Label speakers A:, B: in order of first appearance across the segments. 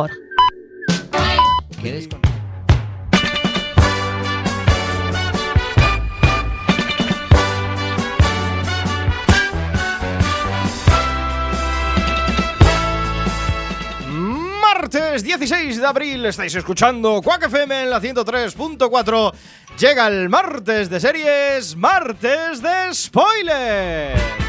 A: ahora.
B: ¿Quieres con-
C: Martes 16 de abril, estáis escuchando Quack FM en la 103.4. Llega el martes de series, martes de spoiler.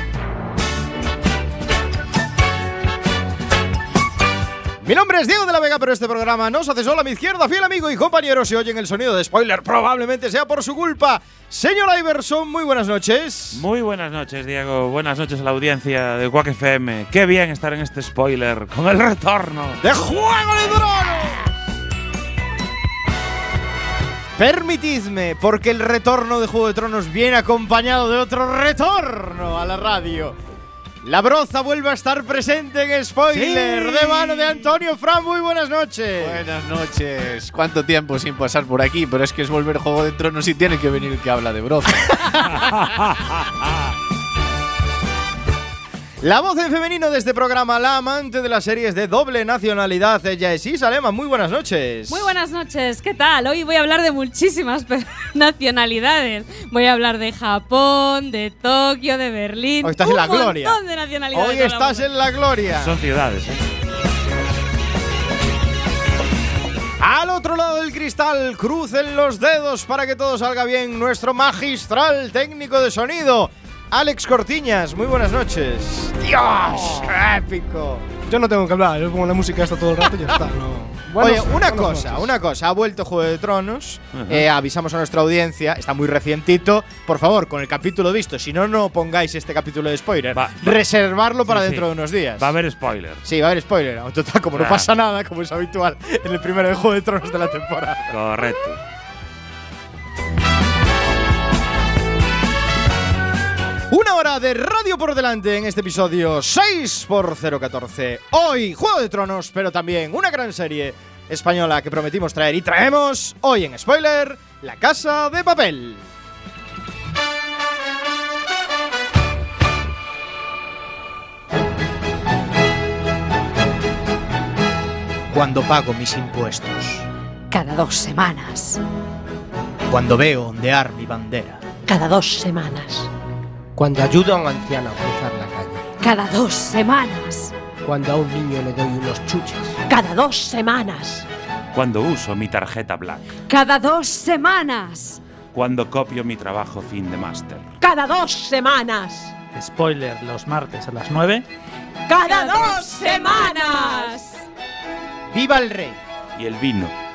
C: Mi nombre es Diego de la Vega, pero este programa no se hace solo a mi izquierda, fiel amigo y compañero. Si oyen el sonido de spoiler, probablemente sea por su culpa. Señor Iverson, muy buenas noches.
D: Muy buenas noches, Diego. Buenas noches a la audiencia de Quack FM. Qué bien estar en este spoiler con el retorno.
C: de Juego de Tronos. Permitidme, porque el retorno de Juego de Tronos viene acompañado de otro retorno a la radio. La broza vuelve a estar presente en spoiler
B: Sí.
C: de mano de Antonio Fran. Muy buenas noches.
B: Buenas noches. ¿Cuánto tiempo sin pasar por aquí? Pero es que es volver Juego de Tronos y tiene que venir el que habla de broza.
C: La voz en femenino de este programa, la amante de las series de doble nacionalidad, ella es Isa Lema. Muy buenas noches.
E: Muy buenas noches, ¿qué tal? Hoy voy a hablar de muchísimas nacionalidades. Voy a hablar de Japón, de Tokio, de Berlín.
C: Hoy estás
E: un
C: en la gloria.
E: montón de nacionalidades.
C: Hoy estás en la gloria.
D: Son ciudades, ¿eh?
C: Al otro lado del cristal, crucen los dedos para que todo salga bien. Nuestro magistral técnico de sonido, Alex Cortiñas. Muy buenas noches. ¡Dios! ¡Qué épico!
F: Yo no tengo que hablar, yo pongo la música esta todo el rato y ya está. No.
C: Oye, una cosa,
F: noches.
C: una cosa. Ha vuelto Juego de Tronos. Eh, avisamos a nuestra audiencia. Está muy recientito. Por favor, con el capítulo visto. Si no, no pongáis este capítulo de spoiler.
D: Va- va-
C: Reservarlo para
D: Sí,
C: dentro
D: sí.
C: de unos días.
D: Va a haber spoiler.
C: Sí, va a haber spoiler. Total, como no
D: Ah.
C: pasa nada, como es habitual en el primero de Juego de Tronos de la temporada.
D: Correcto.
C: Una hora de radio por delante en este episodio 6 por 014. Hoy, Juego de Tronos, pero también una gran serie española que prometimos traer y traemos hoy en spoiler, La Casa de Papel. Cuando pago mis impuestos,
A: Cada dos semanas.
C: cuando veo ondear mi bandera,
A: Cada dos semanas.
F: Cuando ayudo a un anciano a cruzar la calle.
A: Cada dos semanas.
F: Cuando a un niño le doy unos chuches.
A: Cada dos semanas.
D: Cuando uso mi tarjeta Black.
A: Cada dos semanas.
D: Cuando copio mi trabajo fin de máster.
A: Cada dos semanas.
G: Spoiler los martes a las 9.
A: Cada dos semanas.
C: ¡Viva el rey!
D: Y el vino.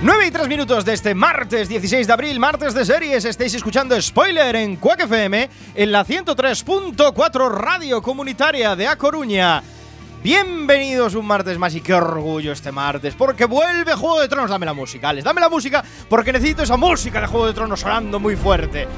C: Nueve y 3 minutos de este martes 16 de abril, martes de series. Estáis escuchando Spoiler en Quack FM en la 103.4 Radio Comunitaria de A Coruña. Bienvenidos un martes más y qué orgullo este martes, porque vuelve Juego de Tronos. Dame la música, Alex, dame la música, porque necesito esa música de Juego de Tronos sonando muy fuerte.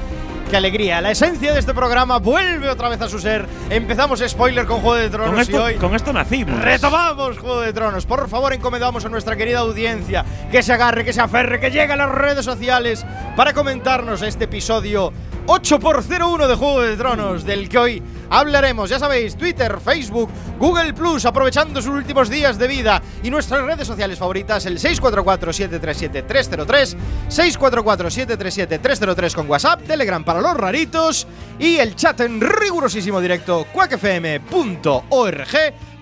C: ¡Qué alegría! La esencia de este programa vuelve otra vez a su ser. Empezamos spoiler con Juego de Tronos
D: Con
C: y
D: esto,
C: hoy
D: con esto nacimos.
C: Retomamos Juego de Tronos. Por favor, encomendamos a nuestra querida audiencia que se agarre, que se aferre, que llegue a las redes sociales para comentarnos este episodio 8x01 de Juego de Tronos, del que hoy hablaremos. Ya sabéis, Twitter, Facebook, Google Plus, aprovechando sus últimos días de vida y nuestras redes sociales favoritas, el 644-737-303, 644-737-303 con WhatsApp, Telegram para los raritos y el chat en rigurosísimo directo, quackfm.org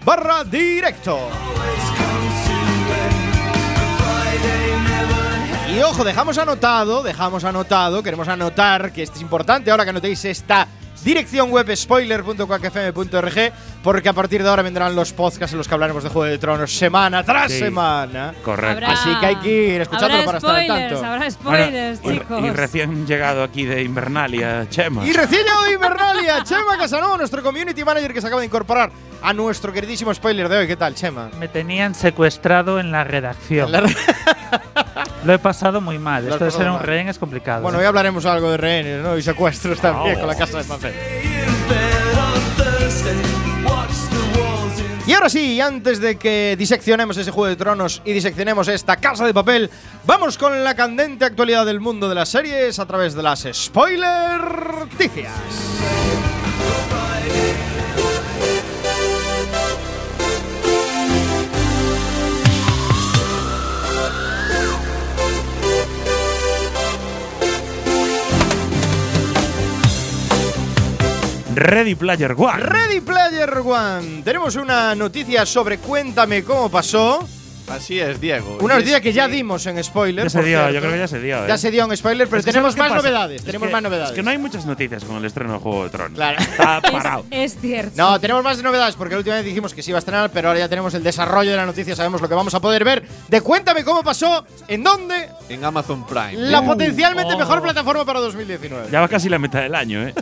C: barra directo. Y ojo, dejamos anotado, dejamos anotado, queremos anotar que esto es importante ahora que anotéis esta dirección web spoiler.quackfm.org porque a partir de ahora vendrán los podcasts en los que hablaremos de Juego de Tronos semana tras
D: Sí.
C: semana.
D: Correcto.
E: Habrá-
C: Así que hay que ir escuchándolo para estar al tanto.
E: Habrá
D: Bueno,
E: spoilers,
D: y-
E: chicos.
D: y, recién llegado aquí de Invernalia, Chema.
C: Y recién llegado de Invernalia, Chema Casanova, nuestro community manager que se acaba de incorporar a nuestro queridísimo spoiler de hoy. ¿Qué tal, Chema?
G: Me tenían secuestrado en la redacción. Lo he pasado muy mal. Esto de ser un
C: mal.
G: rehén es complicado.
C: Bueno, hoy hablaremos algo de rehenes, ¿no? Y secuestros también
D: No.
C: con la casa de papel. Y ahora sí, antes de que diseccionemos ese Juego de Tronos y diseccionemos esta casa de papel, vamos con la candente actualidad del mundo de las series a través de las spoiler noticias.
D: Ready Player One.
C: Ready Player One. Tenemos una noticia sobre Cuéntame cómo pasó.
B: Así es, Diego.
C: Unos días que ya dimos en spoiler.
D: Ya se dio,
C: cierto.
D: yo creo que ya se dio. ¿eh?
C: Ya se dio en spoiler, pero
D: Es que
C: tenemos
D: ¿sabes qué
C: más
D: pasa?
C: novedades.
D: Es
C: tenemos
D: que-
C: más novedades.
D: Es que no hay muchas noticias con el estreno de Juego de Tronos.
C: Claro.
D: Está parado.
E: Es, es cierto.
C: No, tenemos más novedades porque la última vez dijimos que se iba a estrenar, pero ahora ya tenemos el desarrollo de la noticia, sabemos lo que vamos a poder ver. De cuéntame cómo pasó, en dónde,
B: En Amazon Prime.
C: la potencialmente
D: oh.
C: mejor plataforma para 2019.
D: Ya va casi la mitad del año, ¿eh?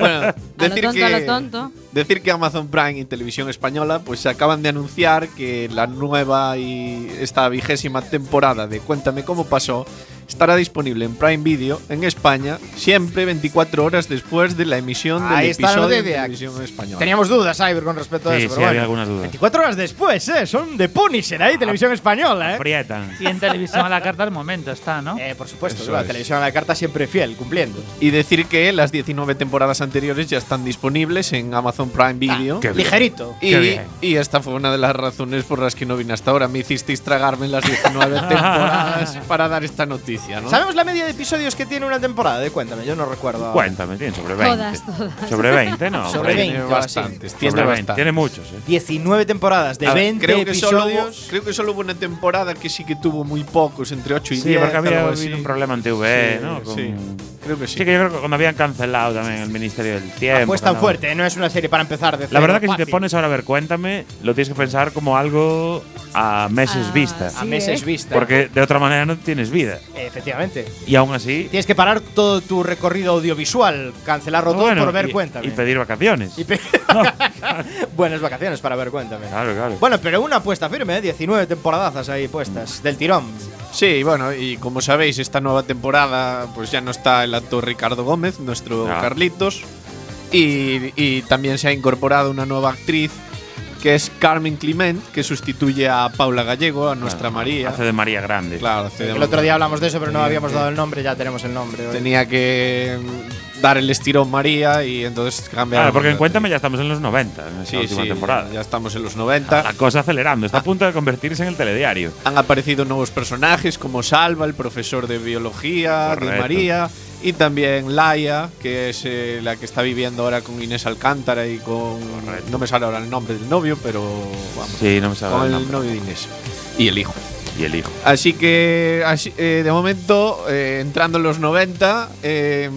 B: Bueno,
E: a lo
B: decir
E: tonto,
B: que,
E: a lo tonto.
B: Decir que Amazon Prime y Televisión Española pues acaban de anunciar que la nueva y esta vigésima temporada de Cuéntame cómo pasó estará disponible en Prime Video en España siempre 24 horas después de la emisión del
C: Ahí está la
B: episodio en
C: noticia.
B: Televisión Española.
C: Teníamos dudas, Cyber, con respecto a
D: Sí,
C: eso,
D: sí,
C: pero
D: había
C: bueno.
D: algunas dudas.
C: 24 horas después, ¿eh? Son de Punisher ahí, televisión española, ¿eh?
D: Aprietan.
G: Y en televisión a la carta al momento está, ¿no?
C: Eh, por supuesto,
B: Eso
C: la
B: es.
C: televisión a la carta siempre fiel, cumpliendo.
B: Y decir que las 19 temporadas anteriores ya están disponibles en Amazon Prime Video.
D: qué bien.
C: Ligerito.
B: Y,
D: Qué bien.
B: y esta fue una de las razones por las que no vine hasta ahora. Me hicisteis tragarme las 19 temporadas para dar esta noticia, ¿no?
C: ¿Sabemos la media de episodios que tiene una temporada? De cuéntame, yo no recuerdo.
D: Cuéntame, tiene sobre 20.
E: Todas, todas.
D: Sobre 20, ¿no?
C: Sobre
D: por ahí.
C: 20.
B: Tiene bastantes.
D: Sobre
B: Tiene
D: 20.
B: bastantes.
D: Tiene muchos, ¿eh?
C: 19 temporadas de
B: ver,
C: 20
B: creo que solo hubo-
C: episodios.
B: creo que solo hubo una temporada que sí que tuvo muy pocos, entre 8 y
D: Sí,
B: 10.
D: porque había habido un problema en TV,
B: Sí,
D: ¿no? Con-
B: sí. Creo que sí.
D: Sí, que yo creo que cuando habían cancelado también el Ministerio del Tiempo.
C: Apuestan
D: que no-
C: fuerte, no es una serie para empezar de
D: La verdad que si
C: fácil.
D: te pones ahora a ver, cuéntame, lo tienes que pensar como algo a meses
E: Ah,
D: vista.
C: a
E: sí,
C: meses
E: ¿eh?
C: vista.
D: Porque de otra manera no tienes vida.
C: Efectivamente.
D: Y aún así.
C: Tienes que parar todo tu recorrido audiovisual, cancelarlo todo
D: bueno,
C: por ver
D: y-
C: Cuéntame.
D: Y pedir vacaciones.
C: Y pe- Buenas vacaciones para ver Cuéntame.
D: Claro, claro.
C: Bueno, pero una apuesta firme, ¿eh? 19 temporadazas ahí puestas, del tirón.
B: Sí, bueno, y como sabéis, esta nueva temporada pues ya no está el actor Ricardo Gómez, nuestro
D: Ah.
B: Carlitos. Y, y también se ha incorporado una nueva actriz que es Carmen Clement, que sustituye a Paula Gallego, a nuestra María.
D: Hace de María Grande.
B: Claro, hace de-
C: El otro día hablamos de eso, pero no habíamos dado el nombre, ya tenemos el nombre. hoy.
B: Tenía que dar el estirón María y entonces cambiaron.
D: Claro, porque en
B: de
D: Cuéntame ya estamos en los 90, en esta
B: Sí,
D: última
B: sí,
D: temporada.
B: ya estamos en los 90.
D: La cosa acelerando, está a punto de convertirse en el telediario.
B: Han aparecido nuevos personajes como Salva, el profesor de biología de
D: Correcto.
B: María, y también Laia, que es eh, la que está viviendo ahora con Inés Alcántara y con.
D: Correcto.
B: No me sale ahora el nombre del novio, pero vamos.
D: Sí, no me sabe
B: con
D: el nombre.
B: novio de Inés. Y el hijo.
D: Y el hijo.
B: Así que, así- eh, de momento, eh, entrando en los 90, eh,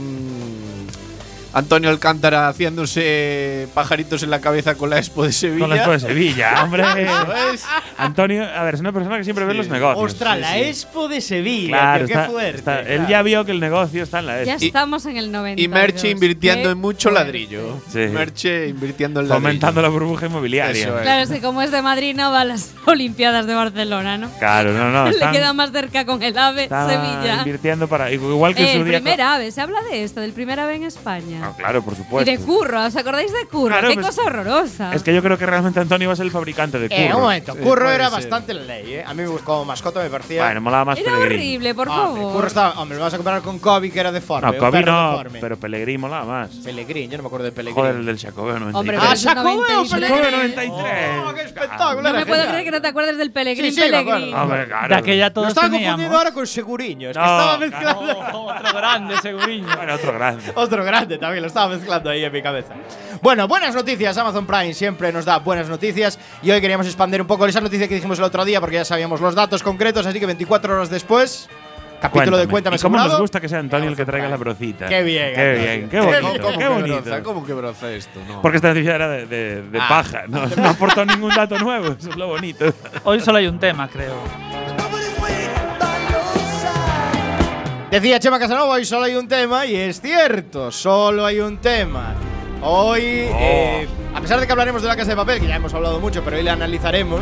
B: Antonio Alcántara haciéndose pajaritos en la cabeza con la Expo de Sevilla.
D: Con la Expo de Sevilla, hombre.
B: Es.
D: Antonio, a ver, es una persona que siempre ve
B: Sí.
D: los negocios.
C: Ostras,
B: Sí,
C: la
B: sí.
C: Expo de Sevilla,
D: Claro,
C: tío,
D: está-
C: qué fuerte.
D: está- él
C: claro.
D: ya vio que el negocio está en la
E: Ya
D: Expo.
E: estamos en el 90.
B: Y Merche invirtiendo en mucho ladrillo.
D: Sí.
B: Merche invirtiendo en ladrillo.
D: Fomentando la burbuja inmobiliaria.
B: Eso es.
E: Claro, es que como es de Madrid, no va a las Olimpiadas de Barcelona, ¿no?
D: Claro, no, no.
E: Le queda más cerca con el AVE, Sevilla.
D: invirtiendo para. Igual que
E: Eh, el
D: su día.
E: primer AVE, se habla de esto, del primer AVE en España.
D: Ah, claro, por
E: y
D: supuesto.
E: de Curro, ¿os acordáis de Curro?
D: Claro,
E: Qué
D: pues-
E: cosa horrorosa.
D: Es que yo creo que realmente Antonio va a ser el fabricante de
C: Eh,
D: curro.
C: un momento,
B: Sí,
C: Curro era
B: ser.
C: bastante la ley, ¿eh? A mí como mascota me parecía.
D: Bueno, molaba más
E: Era horrible, por
C: Hombre,
E: favor.
C: Curro estaba. Hombre, lo vas a comparar con Kobe, que era deforme.
D: No, Kobe no,
C: deforme.
D: pero Pellegrini molaba más.
C: Pellegrini, yo no me acuerdo de Pellegrini.
D: Joder, el del Chacobeo 93.
E: Hombre,
C: Ah,
E: pero es
C: Jacobeo,
E: 93.
D: Jacobeo 93.
C: ¡Oh, qué espectáculo!
E: No me puedo creer que no te acuerdes del Pellegrini
C: Sí, sí.
E: Pellegrini.
D: Hombre, claro.
G: De aquella
C: Lo
G: todos
C: estaba
G: teníamos.
C: confundiendo ahora con Seguriño. Es que estaba mezclando.
G: Otro grande, seguriño.
D: Bueno, otro grande.
C: Otro grande también, lo estaba mezclando ahí en mi cabeza. Bueno, buenas noticias. Amazon Prime siempre nos da buenas noticias. Y hoy queríamos expandir un poco esa noticia que dijimos el otro día, porque ya sabíamos los datos concretos. Así que 24 horas después, capítulo de Cuéntame
D: ¿Y cómo nos gusta que sea Antonio el que traiga la brocita?
C: Qué bien,
D: Qué
C: Antonio.
D: bien, qué bonito.
B: ¿Cómo
D: Qué
B: que
D: bonito.
B: broza? ¿Cómo que broza esto? No.
D: Porque esta noticia era de, de- de
B: Ah.
D: paja, no, no aportó ningún dato nuevo, eso es lo bonito.
G: Hoy solo hay un tema, creo.
C: Decía Chema Casanova, hoy solo hay un tema, y es cierto, solo hay un tema. Hoy,
D: Oh.
C: eh, a pesar de que hablaremos de la casa de papel, que ya hemos hablado mucho, pero hoy le analizaremos.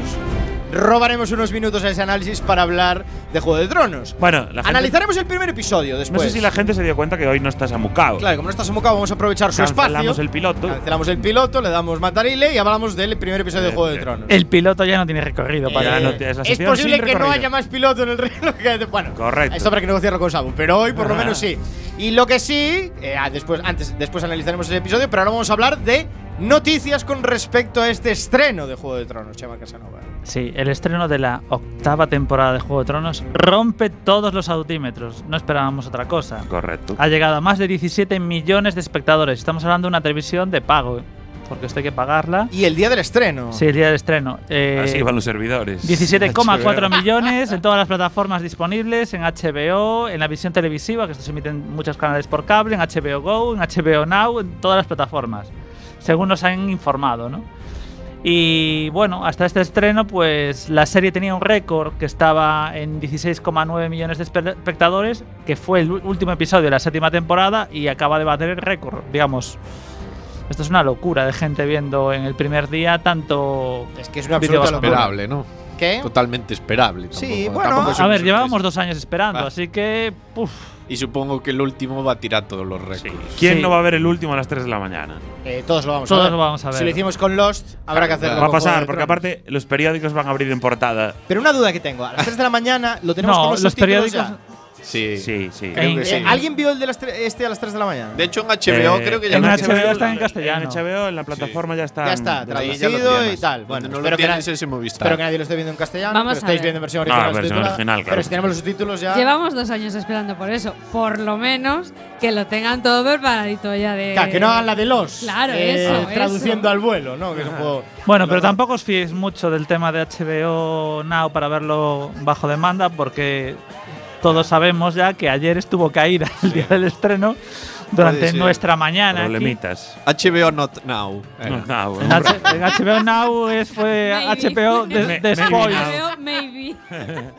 C: Robaremos unos minutos a ese análisis para hablar de Juego de Tronos.
D: Bueno, la gente-
C: Analizaremos el primer episodio
D: No
C: después.
D: sé si la gente se dio cuenta que hoy no estás amucado.
C: Claro, como no está Samucao, vamos a aprovechar su espacio.
D: Cancelamos el piloto.
C: Cancelamos el piloto, le damos matarile y hablamos del primer episodio de
D: Eh,
C: Juego de
D: eh,
C: Tronos.
G: El piloto ya no tiene recorrido para.
D: Ya no la
C: es
D: sección
C: posible
D: sin
C: que no
D: recorrido.
C: haya más piloto en el que- Bueno,
D: Correcto.
C: Esto habrá que negociarlo con Sabu, pero hoy por lo
D: Ajá.
C: menos sí. Y lo que sí, eh, ah, después, antes, después analizaremos el episodio, pero ahora vamos a hablar de noticias con respecto a este estreno de Juego de Tronos, Chema Casanova.
G: Sí, el estreno de la octava temporada de Juego de Tronos rompe todos los autímetros. No esperábamos otra cosa.
D: Correcto.
G: Ha llegado a más de 17 millones de espectadores. Estamos hablando de una televisión de pago, porque esto hay que pagarla.
C: Y el día del estreno.
G: Sí, el día del estreno. Eh,
D: Así van los servidores.
G: 17,4 millones en todas las plataformas disponibles, en HBO, en la visión televisiva, que esto se emite en muchos canales por cable, en HBO Go, en HBO Now, en todas las plataformas, según nos han informado, ¿no? Y bueno, hasta este estreno, pues la serie tenía un récord que estaba en 16,9 millones de espe- espectadores, que fue el último episodio de la séptima temporada y acaba de bater el récord, digamos. Esto es una locura de gente viendo en el primer día tanto
C: Es que es una absoluta.
B: Esperable, ¿no?
C: ¿Qué?
B: Totalmente esperable.
C: Sí, bueno,
G: A ver, llevábamos dos años esperando,
B: Ah.
G: así que. Uf,
B: Y supongo que el último va a tirar todos los récords.
D: ¿Quién
G: Sí.
D: no va a ver el último a las 3 de la mañana?
C: Eh, todos lo vamos a
G: Todos
C: ver.
G: lo vamos a
C: Si
G: ver.
C: lo hicimos con Lost, habrá que hacerlo.
D: Va a pasar, porque aparte los periódicos van a abrir en portada.
C: Pero una duda que tengo. A las 3 de la mañana lo tenemos
G: no,
C: con los,
G: los
C: subtítulos
G: periódicos.
C: ya.
B: Sí.
D: Sí, sí.
B: Creo que sí.
C: Eh, ¿Alguien vio el de las este a las 3 de la mañana?
B: De hecho, en HBO
D: Eh,
B: creo que ya
G: en
B: lo
G: HBO
B: tienen.
G: está en castellano.
D: En HBO, en la plataforma ya está.
C: ya está,
B: ya lo
C: traducido y tal. Bueno,
B: no lo
C: espero que,
B: tienes
C: na-
B: ese Movistar.
C: espero que nadie lo esté viendo en castellano.
E: Vamos
C: pero
E: a
C: estáis
E: ver.
C: viendo en versión
D: Ah,
C: original.
D: versión original, claro.
C: Pero si tenemos los subtítulos ya.
E: Llevamos dos años esperando por eso. Por lo menos que lo tengan todo preparadito ya de.
C: Claro, que no hagan la de los.
E: Claro,
C: eh,
E: eso,
C: Traduciendo
E: eso.
C: al vuelo, ¿no? Que fue-
G: Bueno, pero tampoco os fiéis mucho del tema de HBO Now para verlo bajo demanda, porque todos sabemos ya que ayer estuvo caída el día del estreno durante
B: Puede ser.
G: nuestra mañana. aquí.
D: Problemitas.
B: HBO Not Now.
G: En, H- en HBO Now es, fue
E: Maybe.
G: HBO de, de
D: maybe.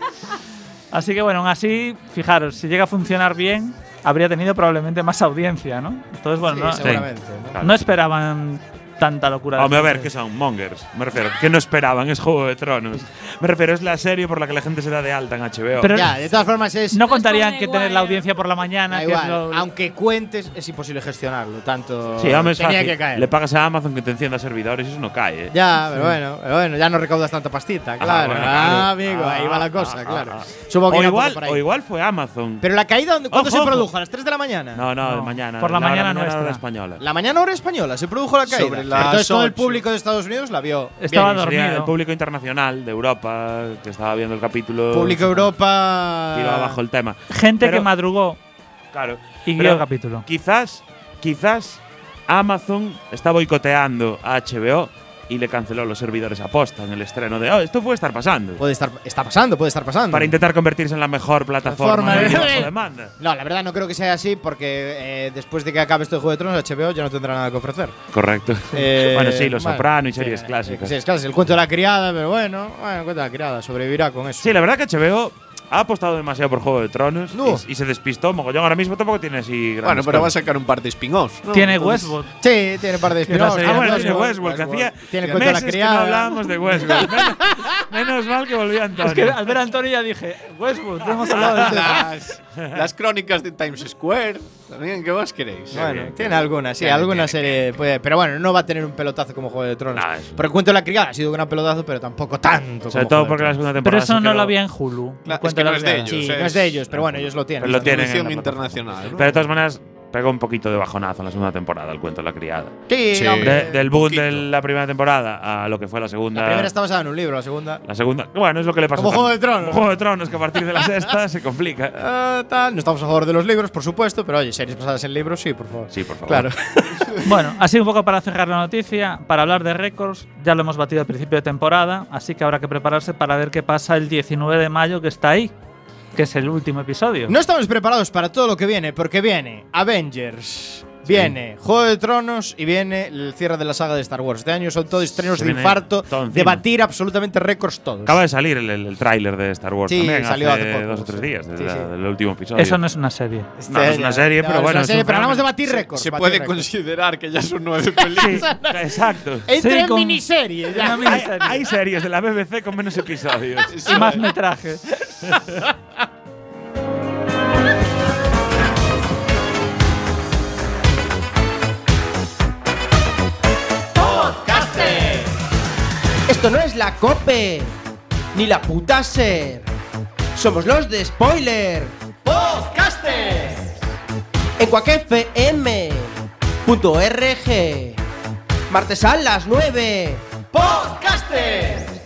G: Así que bueno, aún así, fijaros, si llega a funcionar bien, habría tenido probablemente más audiencia, ¿no? Entonces, bueno,
C: Sí,
G: no,
C: seguramente. ¿no?
G: No esperaban tanta locura. de
D: Hombre, a ver,
G: gente.
D: ¿qué son? Mongers. Me refiero, que no esperaban, es Juego de Tronos. Me refiero, es la serie por la que la gente se da de alta en HBO.
G: Pero
C: Ya, de todas formas es.
G: no contarían que tener la audiencia por la mañana,
C: Da
G: que es
C: igual,
G: lo-
C: aunque cuentes, es imposible gestionarlo. Tanto.
D: sí, hombre, es
C: tenía
D: fácil.
C: que caer.
D: Le pagas a Amazon que te encienda servidores y eso no cae, ¿eh?
C: Ya, pero bueno, pero bueno, ya no recaudas tanta pastita, claro.
D: bueno,
C: Ah,
D: claro.
C: amigo, ahí va la
D: Ah,
C: cosa,
D: ah,
C: claro.
D: ah, ah.
C: Supongo que
D: o, igual,
C: por ahí.
D: o igual fue Amazon.
C: Pero la caída, ¿dónde- ¿cuándo
D: Ojo,
C: se
D: ojo.
C: produjo? ¿A las 3 de la mañana?
D: no, no, de
G: No,
D: mañana.
G: por la
D: hora-
G: mañana
D: hora
G: nuestra.
D: española.
C: La mañana hora española se produjo la caída.
B: Sobre
C: Entonces todo el
B: 8.
C: público de Estados Unidos la vio.
G: Estaba
C: Bien.
G: Dormido.
D: el público internacional de Europa que estaba viendo el capítulo.
C: Público Europa.
D: Tiro abajo el tema.
G: gente
D: Pero-
G: que madrugó
D: Claro.
G: y guió el capítulo.
D: Quizás, quizás Amazon está boicoteando a HBO y le canceló los servidores a posta en el estreno de. Oh, esto puede estar pasando.
C: Puede estar, está pasando, puede estar pasando.
D: Para intentar convertirse en la mejor plataforma de
C: de-
D: vídeo bajo demanda.
C: No, la verdad no creo que sea así porque eh, después de que acabe esto de Juego de Tronos, HBO ya no tendrá nada que ofrecer.
D: Correcto.
C: Eh,
D: bueno, sí, Los
C: bueno,
D: Soprano y series
C: eh,
D: clásicas.
C: Sí, es clásico. El cuento de la criada, pero bueno, bueno, el cuento de la criada sobrevivirá con eso.
D: Sí, la verdad que HBO ha apostado demasiado por Juego de Tronos
C: No.
D: y, y se despistó mogollón. Ahora mismo tampoco tiene así
B: Bueno, pero va a sacar un par de spin-offs. ¿no?
G: Tiene
B: Entonces-
G: Westworld.
C: Sí, tiene un par de spin-offs.
D: Ah, bueno,
G: Westworld,
D: tiene Westworld, que hacía
C: Tiene la
D: meses que no
C: criada.
D: hablábamos de Westworld. menos, menos mal que volvió Antonio.
G: Es que al ver a Antonio ya dije, Westwood, no hemos hablado de.
B: Las, crónicas de Times Square. También, ¿qué más queréis?
C: Bueno,
D: bien,
C: tiene alguna, sí,
B: Tiene,
C: alguna serie puede, pero bueno, no va a tener un pelotazo como Juego de Tronos.
D: Nah, eso.
C: Por el cuento de la criada ha sido un gran pelotazo, pero tampoco tanto.
D: Sobre
C: como
D: todo
C: Juego
D: porque la segunda
G: Pero
D: temporada.
G: eso
D: se
G: no
D: quedó-
G: lo había en Hulu.
B: Claro, es que no es de ellos.
C: Sí,
B: es-
C: no es de ellos, pero bueno, ellos lo tienen.
D: Pero lo tienen
B: internacional. ¿no?
D: Pero de todas maneras, pegó un poquito de bajonazo en la segunda temporada, el cuento de la criada.
C: Sí,
B: Sí.
D: De- del boom de la primera temporada a lo que fue la segunda.
C: La primera está basada en un libro, la segunda.
D: La segunda. Bueno, es lo que le pasa
C: Como Juego de Tronos.
D: Como Juego de Tronos, que a partir de la sexta se complica.
C: Ah, tal. No estamos a favor de los libros, por supuesto, pero oye, series basadas en libros, sí, por favor.
D: Sí, por favor.
C: Claro.
G: Bueno, así un poco para cerrar la noticia, para hablar de récords, ya lo hemos batido al principio de temporada, así que habrá que prepararse para ver qué pasa el 19 de mayo que está ahí, que es el último episodio.
C: No estamos preparados para todo lo que viene, porque viene Avengers. Viene Juego de Tronos y viene el cierre de la saga de Star Wars. Este año son todos estrenos
D: Se
C: de
D: viene
C: infarto,
D: todo encima.
C: de batir absolutamente récords todos.
D: Acaba de salir el, el, el tráiler de Star Wars
C: Sí,
D: también
C: salió
D: hace,
C: hace poco,
D: dos o tres
C: sí.
D: días, desde
C: Sí,
D: la-
C: sí.
D: del último episodio.
G: Eso no es una serie.
C: Este
D: no, es una serie,
C: no,
D: pero
C: es una
D: bueno, es
C: serie,
D: un
C: pero hablamos de
D: fenómeno.
C: batir récords.
B: Se
C: batir
B: puede
C: récords.
B: considerar que ya son nueve películas.
D: Sí, exacto.
C: Entra
G: Sí,
C: en
G: con-
C: miniserie. ya.
G: Una
D: Hay,
G: miniserie.
D: hay series de la BBC con menos episodios.
G: y más metraje.
H: Esto no es la COPE, ni la puta SER. Somos los de Spoiler. Podcasters. En cuacfm.org. Martes a las 9. Podcasters.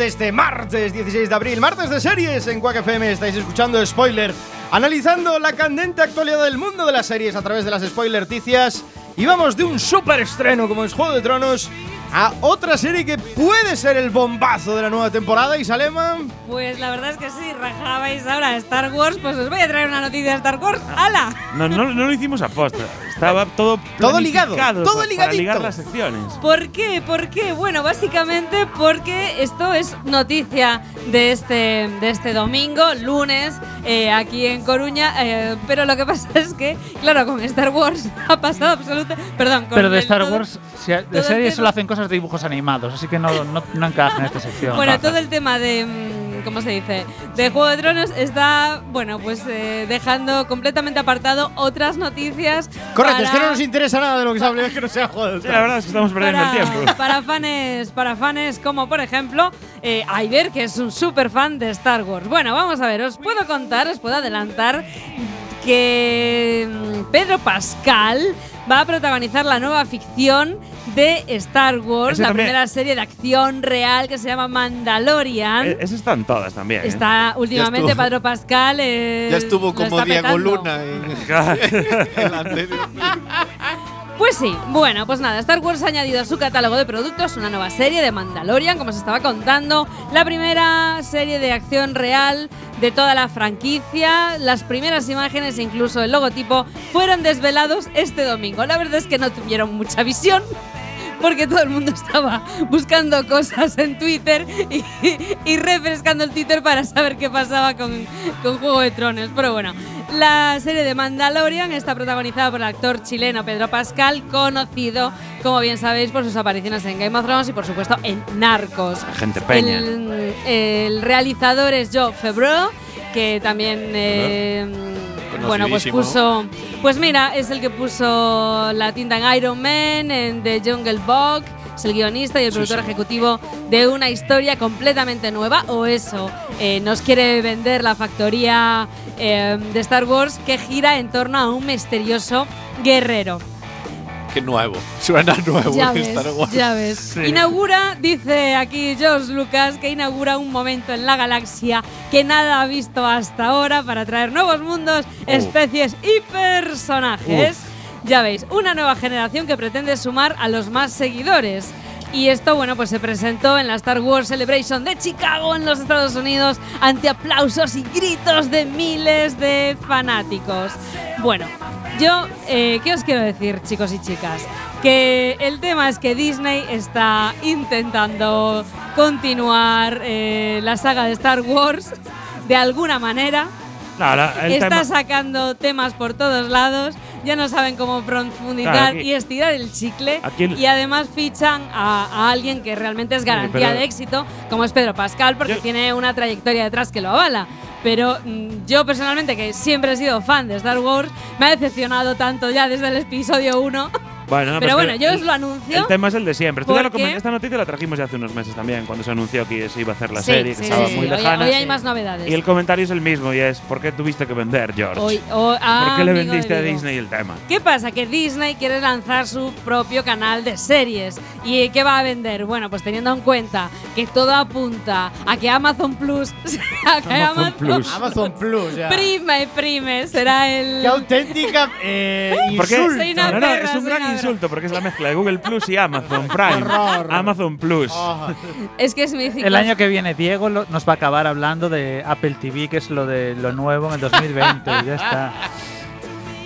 C: De este martes 16 de abril, martes de series en Quack FM. Estáis escuchando Spoiler, analizando la candente actualidad del mundo de las series a través de las spoilerticias. Y vamos de un super estreno como es Juego de Tronos a otra serie que puede ser el bombazo de la nueva temporada. Y Salema,
E: Pues la verdad es que sí, rajabais ahora Star Wars, pues os voy a traer una noticia de Star Wars. ¡Hala!
D: No, no, no lo hicimos aposta. Estaba todo
C: Todo ligado, todo
D: pa- para
C: ligadito.
D: ligar las secciones.
E: ¿Por qué? ¿Por qué? Bueno, básicamente porque esto es noticia de este, de este domingo, lunes, eh, aquí en Coruña. eh, pero lo que pasa es que, claro, con Star Wars ha pasado absolutamente. Perdón, con
G: Pero de
E: el
G: Star
E: todo-
G: Wars, si a- de series solo hacen cosas de dibujos animados, así que no, no, no encaja en esta sección.
E: Bueno, todo el tema de. ¿Cómo se dice? De Juego de Tronos está, bueno, pues eh, dejando completamente apartado otras noticias.
C: correcto, es que no nos interesa nada de lo que se hable, es que no sea Juego de
D: Sí, la verdad es que estamos perdiendo
E: para,
D: el tiempo.
E: para fans, para fans como por ejemplo eh, Aiber, que es un super fan de Star Wars. Bueno, vamos a ver, os puedo contar, os puedo adelantar que mm, Pedro Pascal va a protagonizar la nueva ficción de Star Wars,
D: Ese
E: la
D: también-
E: primera serie de acción real que se llama Mandalorian.
D: Eh, Esas están todas también. ¿eh?
E: Está últimamente
B: estuvo.
E: Pedro Pascal. eh,
B: Ya estuvo
E: lo
B: como Diego
E: petando.
B: Luna en la anterior.
E: Pues sí, bueno, pues nada, Star Wars ha añadido a su catálogo de productos una nueva serie de Mandalorian, como se estaba contando, la primera serie de acción real de toda la franquicia. Las primeras imágenes e incluso el logotipo fueron desvelados este domingo. La verdad es que no tuvieron mucha visión. Porque todo el mundo estaba buscando cosas en Twitter y, y refrescando el Twitter para saber qué pasaba con, con Juego de Tronos. Pero bueno, la serie de Mandalorian está protagonizada por el actor chileno Pedro Pascal, conocido, como bien sabéis, por sus apariciones en Game of Thrones y por supuesto en Narcos.
D: Gente peña.
E: El, el realizador es Joe Favreau, que también eh, bueno pues puso pues mira es el que puso la tinta en Iron Man en The Jungle Book es el guionista y el
B: Sí,
E: productor
B: sí.
E: ejecutivo de una historia completamente nueva o eso eh, nos quiere vender la factoría eh, de Star Wars que gira en torno a un misterioso guerrero
B: Qué nuevo. Suena nuevo
E: ya ves,
B: Star Wars.
E: ya ves. Inaugura, dice aquí George Lucas, que inaugura un momento en la galaxia que nada ha visto hasta ahora para traer nuevos mundos, especies y personajes. Ya veis, una nueva generación que pretende sumar a los más seguidores. Y esto, bueno, pues se presentó en la Star Wars Celebration de Chicago, en los Estados Unidos, ante aplausos y gritos de miles de fanáticos. Bueno, yo, eh, ¿qué os quiero decir, chicos y chicas? Que el tema es que Disney está intentando continuar eh, la saga de Star Wars de alguna manera. Está
D: tema-
E: sacando temas por todos lados, ya no saben cómo profundizar
D: Claro, aquí-
E: y estirar el chicle.
D: El-
E: y además fichan a, a alguien que realmente es garantía
D: pero-
E: de éxito, como es Pedro Pascal, porque
D: Yo-
E: tiene una trayectoria detrás que lo avala. Pero mm, yo personalmente, que siempre he sido fan de Star Wars, me ha decepcionado tanto ya desde el episodio 1
D: Bueno, no,
E: Pero
D: pues
E: bueno, yo os lo anuncio.
D: El tema es el de siempre. Tú ya lo esta noticia la trajimos ya hace unos meses también, cuando se anunció que se iba a hacer la
E: Sí,
D: serie, que
E: sí,
D: estaba
E: sí,
D: muy
E: sí. Hoy-
D: lejana.
E: Hoy hay más novedades.
D: Y el comentario es el mismo, y es ¿por qué tuviste que vender, George?
E: Hoy- o- ah,
D: ¿Por qué le vendiste a. Disney el tema?
E: ¿Qué pasa? Que Disney quiere lanzar su propio canal de series. ¿Y qué va a vender? Bueno, pues teniendo en cuenta que todo apunta a que Amazon Plus, a que
D: Amazon
E: Amazon,
D: Plus.
C: Amazon Plus, ya.
E: prime, prime, será el.
C: Qué auténtica eh, insulto.
E: Soy una
D: no, no,
E: perra,
D: es un
E: soy
D: gran
E: una
D: insulto porque es la mezcla de Google Plus y Amazon Prime. Amazon Plus.
E: Es que es mi ciclo.
G: El año que viene Diego lo- nos va a acabar hablando de Apple TV, que es lo de lo nuevo en el 2020. y ya está.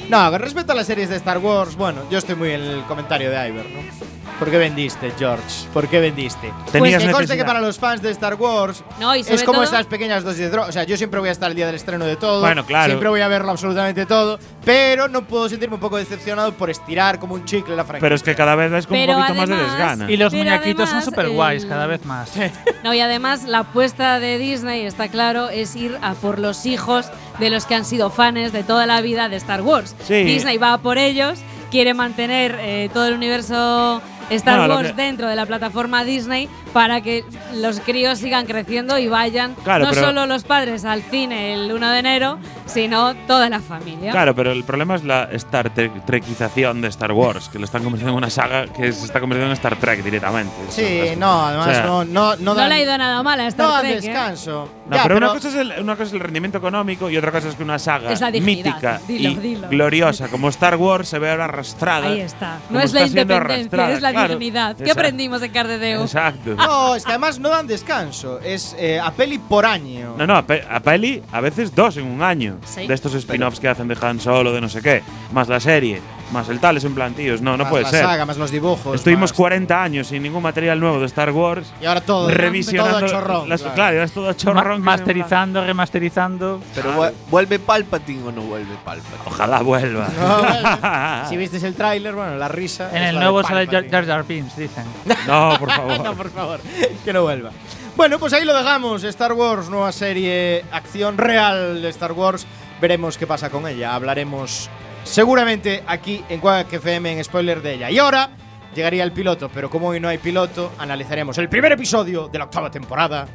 C: No, con respecto a las series de Star Wars, bueno, yo estoy muy en el comentario de Iver, ¿no? ¿Por qué vendiste, George? ¿Por qué vendiste?
D: Tenías
C: que conste que para los fans de Star Wars
E: No, y
C: es como
E: todo-
C: estas pequeñas dosis de droga. O sea, yo siempre voy a estar el día del estreno de todo.
D: Bueno, claro.
C: Siempre voy a verlo absolutamente todo. Pero no puedo sentirme un poco decepcionado por estirar como un chicle la franquicia.
D: Pero es que cada vez es con un poquito más de desgana.
G: Y los muñequitos son súper guays,
E: el-
G: cada vez más.
E: No, y además la apuesta de Disney, está claro, es ir a por los hijos de los que han sido fans de toda la vida de Star Wars.
D: Sí.
E: Disney va a por ellos, quiere mantener eh, todo el universo Star
D: No,
E: Wars
D: que-
E: dentro de la plataforma Disney para que los críos sigan creciendo y vayan
D: Claro,
E: no
D: pero-
E: solo los padres al cine el 1 de enero, sino toda la familia.
D: Claro, pero el problema es la Star Trek- Trekización de Star Wars, que lo están convirtiendo en una saga que se está convirtiendo en Star Trek directamente.
C: Sí, no, además
D: o sea,
C: no, no, no,
E: le ha ido nada mal a Star
C: no
E: Trek. ¿eh?
C: descanso.
D: No,
C: Ya,
D: pero, una, cosa es el, una cosa es el rendimiento económico y otra cosa es que una saga
E: Es la dignidad.
D: mítica
E: Dilo,
D: y
E: dilo.
D: gloriosa como Star Wars se ve ahora arrastrada.
E: Ahí está. No es la independencia, es la
D: claro.
E: dignidad. ¿Qué aprendimos en Cardedeu?
D: Exacto.
C: No, es que además no dan descanso. Es eh, a peli por año.
D: No, no, a, pe- a peli a veces dos en un año.
E: Sí.
D: De estos spin-offs que hacen de Han Solo, de no sé qué. Más la serie, más el tal, es en plan, tíos, no, no
C: Más
D: puede
C: la
D: ser.
C: saga, más los dibujos.
D: Estuvimos
C: más-
D: 40 años sin ningún material nuevo de Star Wars.
C: Y ahora todo.
D: revisionando.
C: todo a chorrón,
D: las-
C: claro.
D: claro, es todo a
G: Ma-
D: chorrón. plan-
G: masterizando, remasterizando.
B: Pero vu- ¿vuelve Palpatine o no vuelve Palpatine?
D: Ojalá vuelva.
C: No, bueno, si visteis el tráiler, bueno, la risa.
G: En el nuevo sale. Jar Jar Binks, dicen.
D: no, por favor.
C: no, por favor, que no vuelva. Bueno, pues ahí lo dejamos. Star Wars, nueva serie, acción real de Star Wars. Veremos qué pasa con ella. Hablaremos seguramente aquí en Quack FM en spoiler de ella. Y ahora llegaría el piloto, pero como hoy no hay piloto, analizaremos el primer episodio de la octava temporada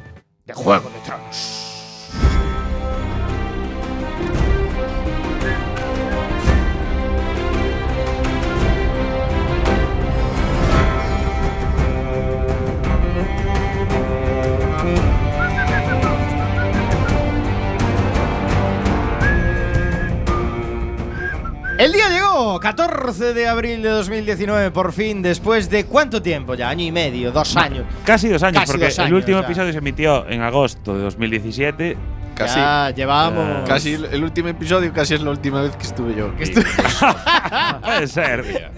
C: de Juego de Tronos. El día llegó, 14 de abril de 2019, por fin, después de cuánto tiempo ya, año y medio, dos años.
D: Casi dos años,
C: Casi
D: porque
C: dos
D: el último
C: ya.
D: episodio se emitió en agosto de 2017.
B: Casi.
C: Ya llevamos.
B: Casi el último episodio casi es la última vez que estuve yo. aquí.
D: Puede ser.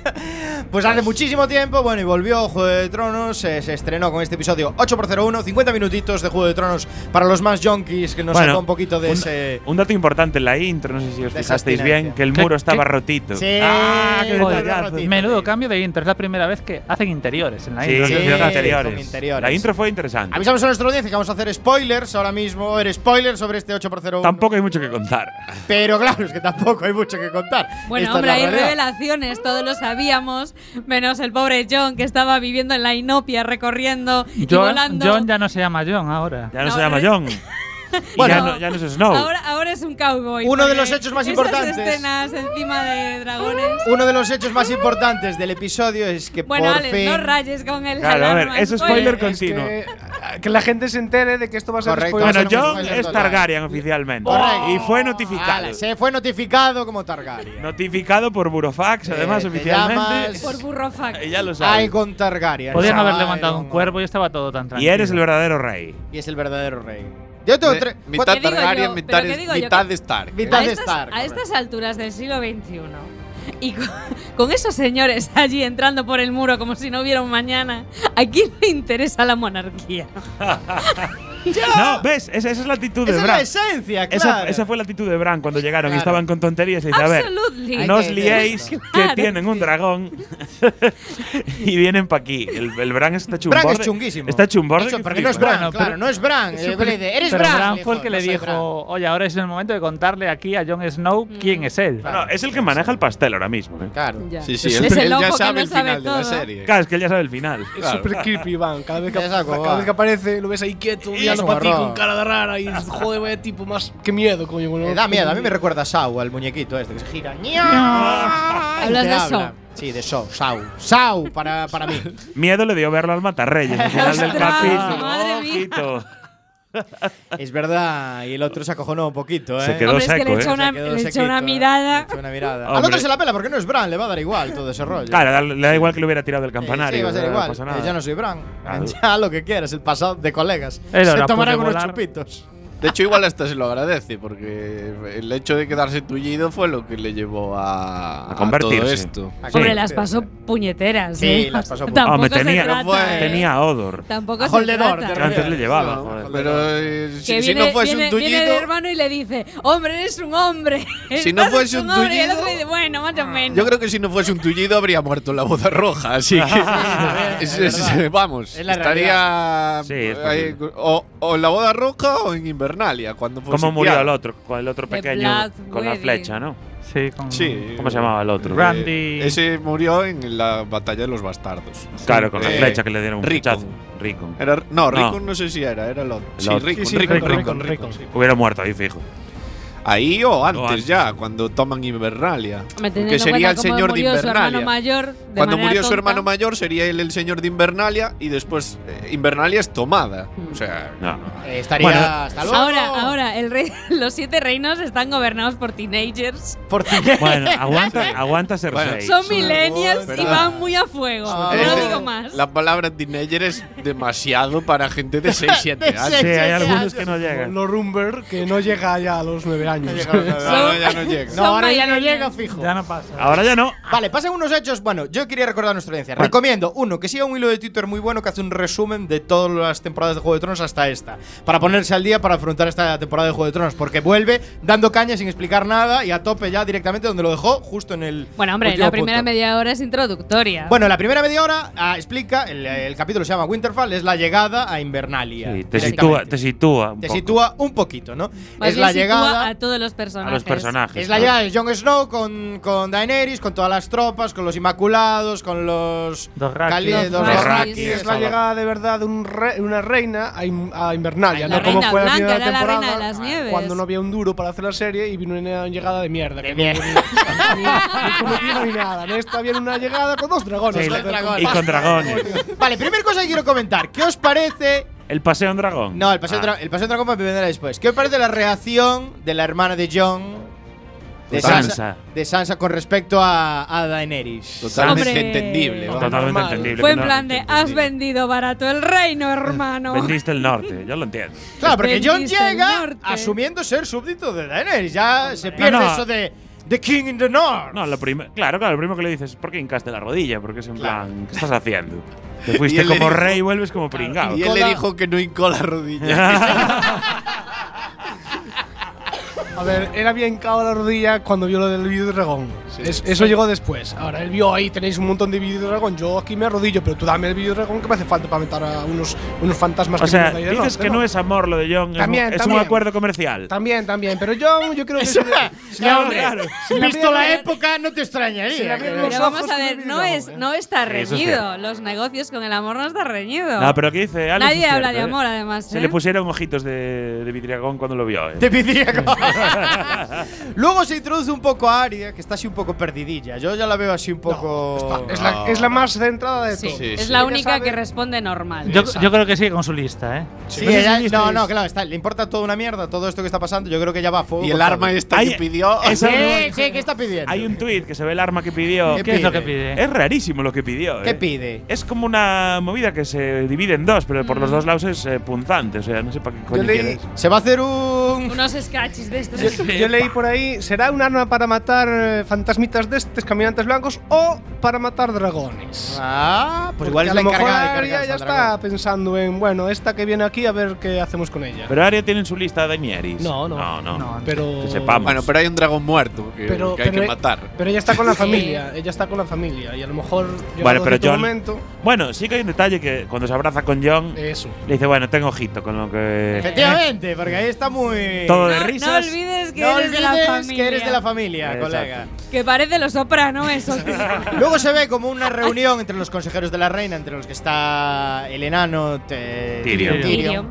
C: Pues hace muchísimo tiempo, bueno, y volvió Juego de Tronos, eh, se estrenó con este episodio 8x01, 50 minutitos de Juego de Tronos para los más junkies, que nos
D: Bueno,
C: sacó un poquito de
D: un,
C: ese...
D: un dato importante en la intro, no sé si os fijasteis bien, que el
G: ¿Qué-
D: muro estaba
G: qué?
D: rotito.
C: Sí,
D: ah, qué
C: rotito.
G: Menudo cambio de intro. Es la primera vez que hacen interiores en la
D: Sí,
G: intro.
D: sí,
C: Sí,
D: sí,
C: con
D: anteriores.
C: interiores.
D: La intro fue interesante.
C: Avisamos a nuestra audiencia que vamos a hacer spoilers ahora mismo, ver spoilers sobre este 8x01.
D: Tampoco hay mucho que contar.
C: Pero claro, es que tampoco hay mucho que contar.
E: Bueno,
C: Esta es
E: hombre, hay
C: realidad.
E: revelaciones, todos lo sabíamos, menos el pobre John que estaba viviendo en la inopia, recorriendo y
G: John,
E: volando.
G: John ya no se llama John ahora.
D: Ya no,
E: No,
D: se llama
E: re-
D: John. Y
C: Bueno,
D: ya, no, ya no es Snow.
E: Ahora, ahora es un cowboy.
C: Uno de los hechos más importantes.
E: escenas encima de dragones.
C: Uno de los hechos más importantes del episodio es que
E: Bueno,
C: por
E: Alex,
C: fin.
E: no rayes con el
D: Claro, a ver,
E: alarma,
D: eso es spoiler con- continuo.
F: que, que la gente se entere de que esto va a ser
C: Correcto.
F: spoiler.
D: bueno, John es. Targaryen oficialmente.
C: Correcto.
D: Y fue notificado.
C: Ala, se fue notificado como Targaryen.
D: Notificado por Burofax,
C: Eh,
D: además,
C: te
D: oficialmente.
E: Por.
D: Y ya lo sabes.
C: Aegon Targaryen.
G: Podían haberle
C: Aegon,
G: montado un cuervo y estaba todo tan
D: Y
G: tranquilo.
D: eres el verdadero rey.
C: Y es el verdadero rey. Yo tengo tres.
B: mitad
E: ¿Qué digo
B: Targaryen, mitad, mitad
E: ¿Qué-
B: de Stark.
C: mitad
E: A
C: de
E: estas,
C: Stark,
E: a estas alturas del siglo XXI y con, esos señores allí entrando por el muro como si no hubiera un mañana, ¿a quién le interesa la monarquía?
D: No, ¿ves? Esa, esa es la actitud de
C: Esa es la
D: Bran.
C: esencia,
D: Esa,
C: claro.
D: esa fue la actitud de Bran cuando llegaron y
C: Claro.
D: estaban con tonterías y dice, a ver, no os liéis que
E: Claro.
D: tienen un dragón y vienen para aquí. El, el Bran está
C: Bran
D: chumborde.
C: es chunguísimo.
D: Está chumborde.
C: Eso, porque no es. Bran,
G: Bueno,
C: claro,
G: pero-
C: no es Bran. Eres
G: Pero
C: Bran.
G: Bran fue el que
C: "No
G: le dijo,
C: Bran".
G: oye, ahora es el momento de contarle aquí a Jon Snow quién es él.
D: No, no, es el que maneja el pastel ahora mismo. ¿eh?
C: Claro.
E: Ya.
B: Sí, sí,
E: es
B: él,
E: el
B: él
E: loco
B: ya
E: que
B: sabe el final de la serie.
D: Claro, es que él ya sabe el final.
F: Es súper creepy, Iván. Cada vez que aparece, lo ves ahí quieto, mirando para ti con cara de rara y dices, joder, vaya tipo más. Qué miedo, coño. con
C: Me da miedo, a mí me recuerda a Sau, al muñequito este que se gira.
E: Hablas de.
C: Sí, de Sau. Sau. Sau para, para mí.
D: Miedo le dio verlo al Matarreyes al final del
E: Ostras,
D: capítulo.
E: madre mía.
C: Es verdad, y el otro se acojonó un poquito, ¿eh?
D: Se quedó
E: Hombre, es que
D: seco,
E: le
D: ¿eh?
E: echó una, le echó
C: sequito,
E: una
C: ¿eh?
E: mirada.
C: Le echó una mirada. Al otro se la pela porque no es Bran, le va a dar igual todo ese rollo.
D: Claro, le da igual que le hubiera tirado del
C: Sí,
D: campanario.
C: Sí, va a ser
D: no
C: igual.
D: pasa
C: Eh,
D: nada.
C: Ya no soy Bran.
D: Claro.
C: Ya lo que quieras, el pasado de colegas.
G: Él
C: se tomarán unos
G: volar.
C: chupitos.
B: De hecho, igual hasta se lo agradece, porque el hecho de quedarse tullido fue lo que le llevó a,
D: A convertirse.
B: todo esto.
E: Hombre, las pasó puñeteras.
C: Sí,
E: ¿eh?
C: las pasó
D: Hombre,
E: se
D: tenía,
E: trata, ¿eh?
D: tenía Odor.
E: Tampoco
C: A
E: se trata.
D: Que antes le llevaba.
B: No, pero eh, si, no fuese
E: viene-
B: un
E: viene el
B: tullido,
E: hermano y le dice, hombre, eres un hombre.
B: Si no fuese un
E: hombre". Y el otro
B: tullido-
E: dice, bueno, más o menos.
B: yo creo que si no fuese un tullido habría muerto en la boda roja. Así que, es-
C: es
B: es-
C: verdad.
B: vamos,
C: Es la
B: estaría
D: Sí, es
B: ahí,
D: posible.
B: o, o en la boda roja o en Invernalia cuando fue
D: ¿Cómo murió el otro? Con el otro pequeño con la flecha, ¿no?
G: Sí, con
B: Sí.
D: ¿Cómo se llamaba el otro?
G: Randy.
B: Ese murió en la batalla de los bastardos.
D: Claro, con la
B: Eh,
D: flecha que le dieron un
B: Rickon.
D: flechazo. Rickon.
B: Era, no,
D: No.
B: Rickon no sé si era, era el otro.
D: El
B: Sí,
D: otro.
B: Rickon,
F: Sí, sí,
B: Rickon,
F: Rickon,
B: Rickon,
F: Rickon,
B: Rickon,
F: Rickon.
B: sí.
D: Hubiera muerto ahí, fijo.
B: Ahí o antes,
D: antes.
B: ya, cuando toman Invernalia. Que sería el señor de
E: su
B: Invernalia.
E: mayor. de
B: Cuando murió su
E: tonta.
B: hermano mayor sería él el señor de Invernalia y después eh, Invernalia es tomada. O sea,
D: No.
C: Eh, estaría
D: Bueno.
C: hasta luego.
E: Ahora, ahora, el rey, los siete reinos están gobernados por teenagers.
C: Por ti.
D: Bueno, aguanta, aguanta ser
B: Bueno,
D: seis.
E: Son millennials y van muy a fuego.
C: Ah,
E: no digo más.
B: La palabra teenager es demasiado para gente de 6, 7
C: De
B: años.
D: Sí, hay algunos que no llegan.
F: Lo Rumber, que no llega ya a los nueve años.
B: No, no, ya no llega.
C: No, ahora ya no llega, fijo.
G: Ya no pasa.
D: Ahora ya no.
C: Vale, pasan unos hechos. Bueno, yo quería recordar nuestra audiencia. Recomiendo, uno, que siga un hilo de Twitter muy bueno que hace un resumen de todas las temporadas de Juego de Tronos hasta esta. Para ponerse al día para afrontar esta temporada de Juego de Tronos. Porque vuelve dando caña sin explicar nada y a tope ya directamente donde lo dejó, justo en el.
E: Bueno, hombre, la primera
C: punto.
E: media hora es introductoria.
C: Bueno, la primera media hora ah, explica, el, el capítulo se llama Winterfell, es la llegada a Invernalia.
D: Sí, te sitúa, te sitúa un
C: Te
D: poco.
C: sitúa un poquito, ¿no?
E: Más
C: es
E: bien
C: la llegada.
E: a todos los
D: a
E: personajes.
D: los personajes.
C: Es la llegada de Jon Snow con, con Daenerys, con todas las tropas, con los Inmaculados, con los. Dos
E: Dothraki.
C: Dothraki,
F: Y es la llegada de verdad de un re- una reina a, In- a Invernalia,
E: La
F: no como
E: reina
F: fue la
E: blanca,
F: primera
E: era la
F: temporada.
E: reina de las nieves.
F: Cuando no había un duro para hacer la serie y vino una llegada de mierda.
C: De
F: que
C: mierda.
F: No, ni, nada. En esta viene una llegada con dos dragones.
D: Sí,
C: la-
D: y con dragones.
C: Vale, primera cosa que quiero comentar. ¿Qué os parece?
D: El paseo en dragón.
C: No, el paseo,
D: Ah.
C: dra- el paseo dragón me vendrá después. ¿Qué os parece la reacción de la hermana de Jon? De
D: Sansa.
C: De Sansa con respecto a, a Daenerys.
B: Totalmente
E: Hombre.
B: entendible.
D: Totalmente
F: normal.
D: entendible.
E: Fue
D: que
E: en
D: no-
E: plan de, has vendido barato el reino, hermano.
D: Vendiste el norte, yo lo entiendo.
C: Claro, porque
E: el
C: llega asumiendo ser súbdito de Daenerys. Ya se pierde
D: No, no.
C: eso de The King in the North.
D: No, lo claro, claro, lo primero que le dices es ¿por qué hincaste la rodilla? Porque es en plan, ¿qué estás haciendo? Te fuiste como
B: dijo-
D: rey y vuelves como pringao.
B: Y él le dijo que no hincó la rodilla.
F: A ver, él había hincado la rodilla cuando vio lo del vídeo de dragón. Es- eso llegó después. Ahora él vio ahí, tenéis un montón de vídeos de dragón. Yo aquí me arrodillo, pero tú dame el vídeo de dragón que me hace falta para matar a unos, unos fantasmas
D: o
F: que
D: sea,
F: de
D: dices
F: norte,
D: que no es amor lo de John, es un-
F: También,
D: es, un
F: también.
D: acuerdo comercial.
F: También, también. Pero yo, yo creo que. le
D: Claro,
F: si
C: Visto la época, no te extrañaría.
F: Si
E: Pero vamos a ver, no
F: de
E: es,
F: dragón,
E: no está reñido. Los negocios con el amor no está reñido.
D: No, pero ¿qué dice Alex?
E: Nadie habla
D: cierto,
E: de
D: ¿eh?
E: amor, además.
D: Se
E: ¿eh?
D: le pusieron ojitos de, de vidriagón cuando lo vio, ¿eh?
C: Pediría como- Luego se introduce un poco a Aria, que está así un poco perdidilla. Yo ya la veo así un poco.
F: Es, la, es la más centrada de
E: Sí,
F: todo.
B: Sí,
E: es
B: sí.
E: la única que responde normal.
G: Yo, yo creo que sigue con su lista, ¿eh?
C: Sí,
F: No
C: ella- no, no, claro, está, le importa toda una mierda todo esto que está pasando. Yo creo que ya va a fuego.
B: y el arma esta
D: Ay,
B: que pidió.
C: Sí, sí, ¿qué está pidiendo?
D: Hay un tuit que se ve el arma que pidió.
C: ¿Qué
G: ¿Qué es lo
C: pide?
G: que pide?
D: Es rarísimo lo que pidió.
C: ¿Qué
D: ¿eh?
C: pide?
D: Es como una movida que se divide en dos, pero por los
E: Mm.
D: dos lados es eh, punzante. O sea, no sé para qué coño.
C: Se va a hacer un.
E: Unos scratches de estos.
F: Yo, yo leí por ahí, ¿será un arma para matar eh, fantasmitas destes, caminantes blancos, o para matar dragones.
C: Ah, pues igual es
F: a
C: la
F: lo mejor
C: de cargarse
F: ya está
C: dragón.
F: pensando en, bueno, esta que viene aquí a ver qué hacemos con ella.
D: Pero Aria tiene en su lista de Daenerys.
F: No, no.
D: No, no.
G: No,
F: pero
D: Que sepamos.
B: Bueno, pero hay un dragón muerto que,
F: Pero-
B: que hay
F: pero-
B: que matar.
F: pero ella está con la familia, ella está con la familia y a lo mejor
D: Bueno, pero Jon-
F: momento
D: Bueno, sí que hay un detalle que cuando se abraza con John,
F: eso.
D: le dice, bueno, tengo ojito con lo que.
C: Efectivamente, porque ahí está muy.
D: Todo de
E: No,
D: risas.
E: No olvides que
C: No
E: eres de la
C: olvides
E: familia.
C: que eres de la familia,
D: Exacto.
C: colega.
E: Que parece los soprano eso.
C: Luego se ve como una reunión entre los consejeros de la reina, entre los que está el enano te-
D: Tyrion.
E: Tyrion.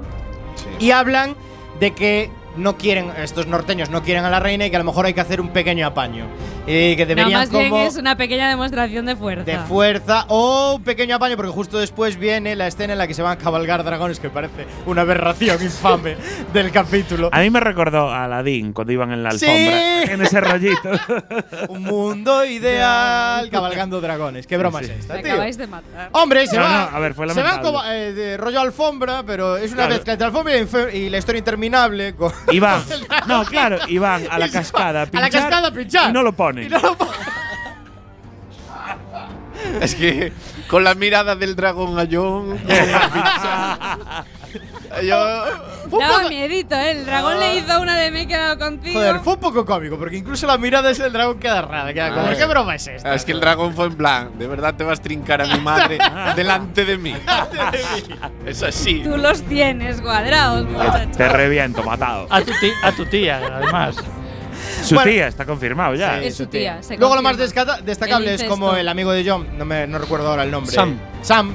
C: Y hablan de que no quieren, estos norteños no quieren a la reina y que a lo mejor hay que hacer un pequeño apaño. Y que
E: No,
C: deberían
E: más bien
C: como
E: es una pequeña demostración de fuerza.
C: de fuerza o un pequeño apaño, porque justo después viene la escena en la que se van a cabalgar dragones, que parece una aberración infame del capítulo.
D: A mí me recordó a Aladdin cuando iban en la
C: Sí.
D: alfombra. En ese rollito.
C: Un mundo ideal cabalgando dragones. ¿Qué broma
D: Sí.
C: es esta, tío?
E: acabáis de matar.
C: Hombre, se
D: No,
C: va.
D: no, a ver, fue
C: se va
D: lamentable.
C: como eh, de rollo alfombra, pero es una
D: Claro.
C: mezcla entre alfombra y la historia interminable. Con
D: Iban. No, claro, iban a la
C: Y
D: cascada a
C: a la cascada a pinchar.
D: Y no lo ponen.
C: Y no lo pone.
B: Es que con la mirada del dragón a Jon. yo.
E: Daba miedito, ¿eh? El dragón le hizo una de me he quedado contigo.
C: Joder, fue un poco cómico, porque incluso la mirada ese del dragón queda rara. Queda como,
B: Ay.
C: ¿qué broma es esta?
B: Es que el dragón fue en plan, de verdad te vas a trincar a mi madre delante de mí. Es así.
E: Tú los tienes cuadrados, muchacho.
D: Te reviento, matado.
G: A tu, ti- a tu tía, además.
D: Su
C: Bueno.
D: tía está confirmado ya.
E: Es su tía, se
C: Luego lo más destacable es como el amigo de John, no, me, no recuerdo ahora el nombre.
F: Sam.
C: Sam,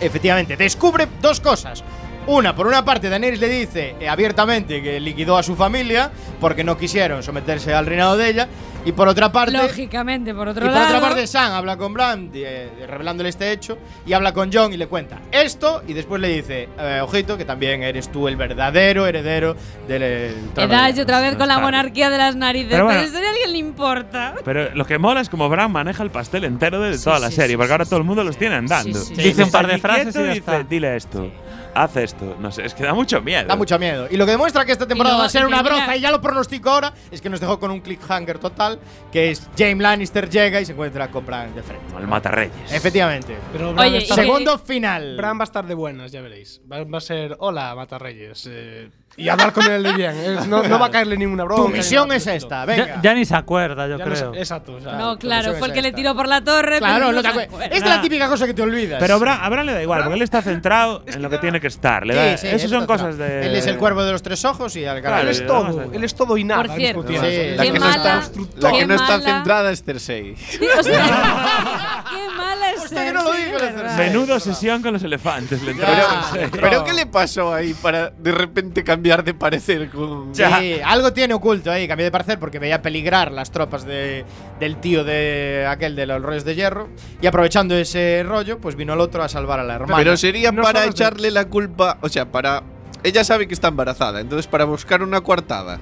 C: efectivamente, descubre dos cosas. Una, por una parte, Daenerys le dice eh, abiertamente que liquidó a su familia porque no quisieron someterse al reinado de ella. Y por otra parte,
E: Lógicamente, por otro
C: y por
E: lado.
C: otra parte, Sam habla con Bran, eh, revelándole este hecho, y habla con John y le cuenta esto, y después le dice, eh, ojito, que también eres tú el verdadero heredero del eh, trono de
E: Edad
C: hierro".
E: otra vez con la monarquía de las narices.
D: Pero
E: Pero,
D: bueno.
E: eso a alguien le importa.
D: Pero lo que mola es como Bran maneja el pastel entero de
E: Sí,
D: toda la
E: sí,
D: serie,
E: sí,
D: porque ahora
E: sí,
D: todo el mundo los tiene andando.
E: Sí, sí,
G: sí. Dice un par de frases y
D: dice, dile esto, haz esto. No sé, es que da mucho miedo.
C: Da mucho miedo. Y lo que demuestra que esta temporada va a ser una broza, y ya lo pronostico ahora, es que nos dejó con un cliffhanger total, que es Jaime Lannister llega y se encuentra con Bran de frente.
D: El matarreyes.
C: Efectivamente.
F: Pero
E: Oye,
C: Segundo final.
F: Bran va a estar de buenas, ya veréis. Va, va a ser, hola, Matarreyes. eh, y hablar con él de bien. no, no va a caerle ninguna broma.
C: tu misión
F: nada
C: es esta, venga.
G: Ya, ya ni se acuerda, yo
F: Ya no
G: creo.
F: exacto. o sea,
E: no, claro, fue el que le
C: esta.
E: tiró por la torre.
C: Claro,
E: pero
C: no
E: no
C: te
E: se
C: acuer-
E: acuerda.
C: Es la típica cosa que te olvidas.
D: Pero Bran, a Bran le da igual, porque él está centrado en lo que tiene que estar. Le da,
C: Sí, sí,
D: eso son
C: está
D: cosas de.
C: Él es el cuervo de los tres ojos y al
D: Claro,
F: él
C: carajo.
F: es todo. Él es todo y nada.
E: Por cierto.
C: Sí.
B: La que, no está,
E: mala-
B: la que no está centrada es Cersei.
E: O sea, qué mala es
C: que no lo
E: Cersei,
C: digo. Cersei.
D: Menudo sesión con los elefantes. Cersei.
B: Pero ¿qué le pasó ahí para de repente cambiar de parecer con.
C: Sí, algo tiene oculto ahí. Cambié de parecer porque veía peligrar las tropas de, del tío de aquel de los rollos de hierro. Y aprovechando ese rollo, pues vino el otro a salvar a la hermana.
B: Pero sería
F: No
B: para echarle la culpa. O sea, para. Ella sabe que está embarazada, entonces para buscar una coartada.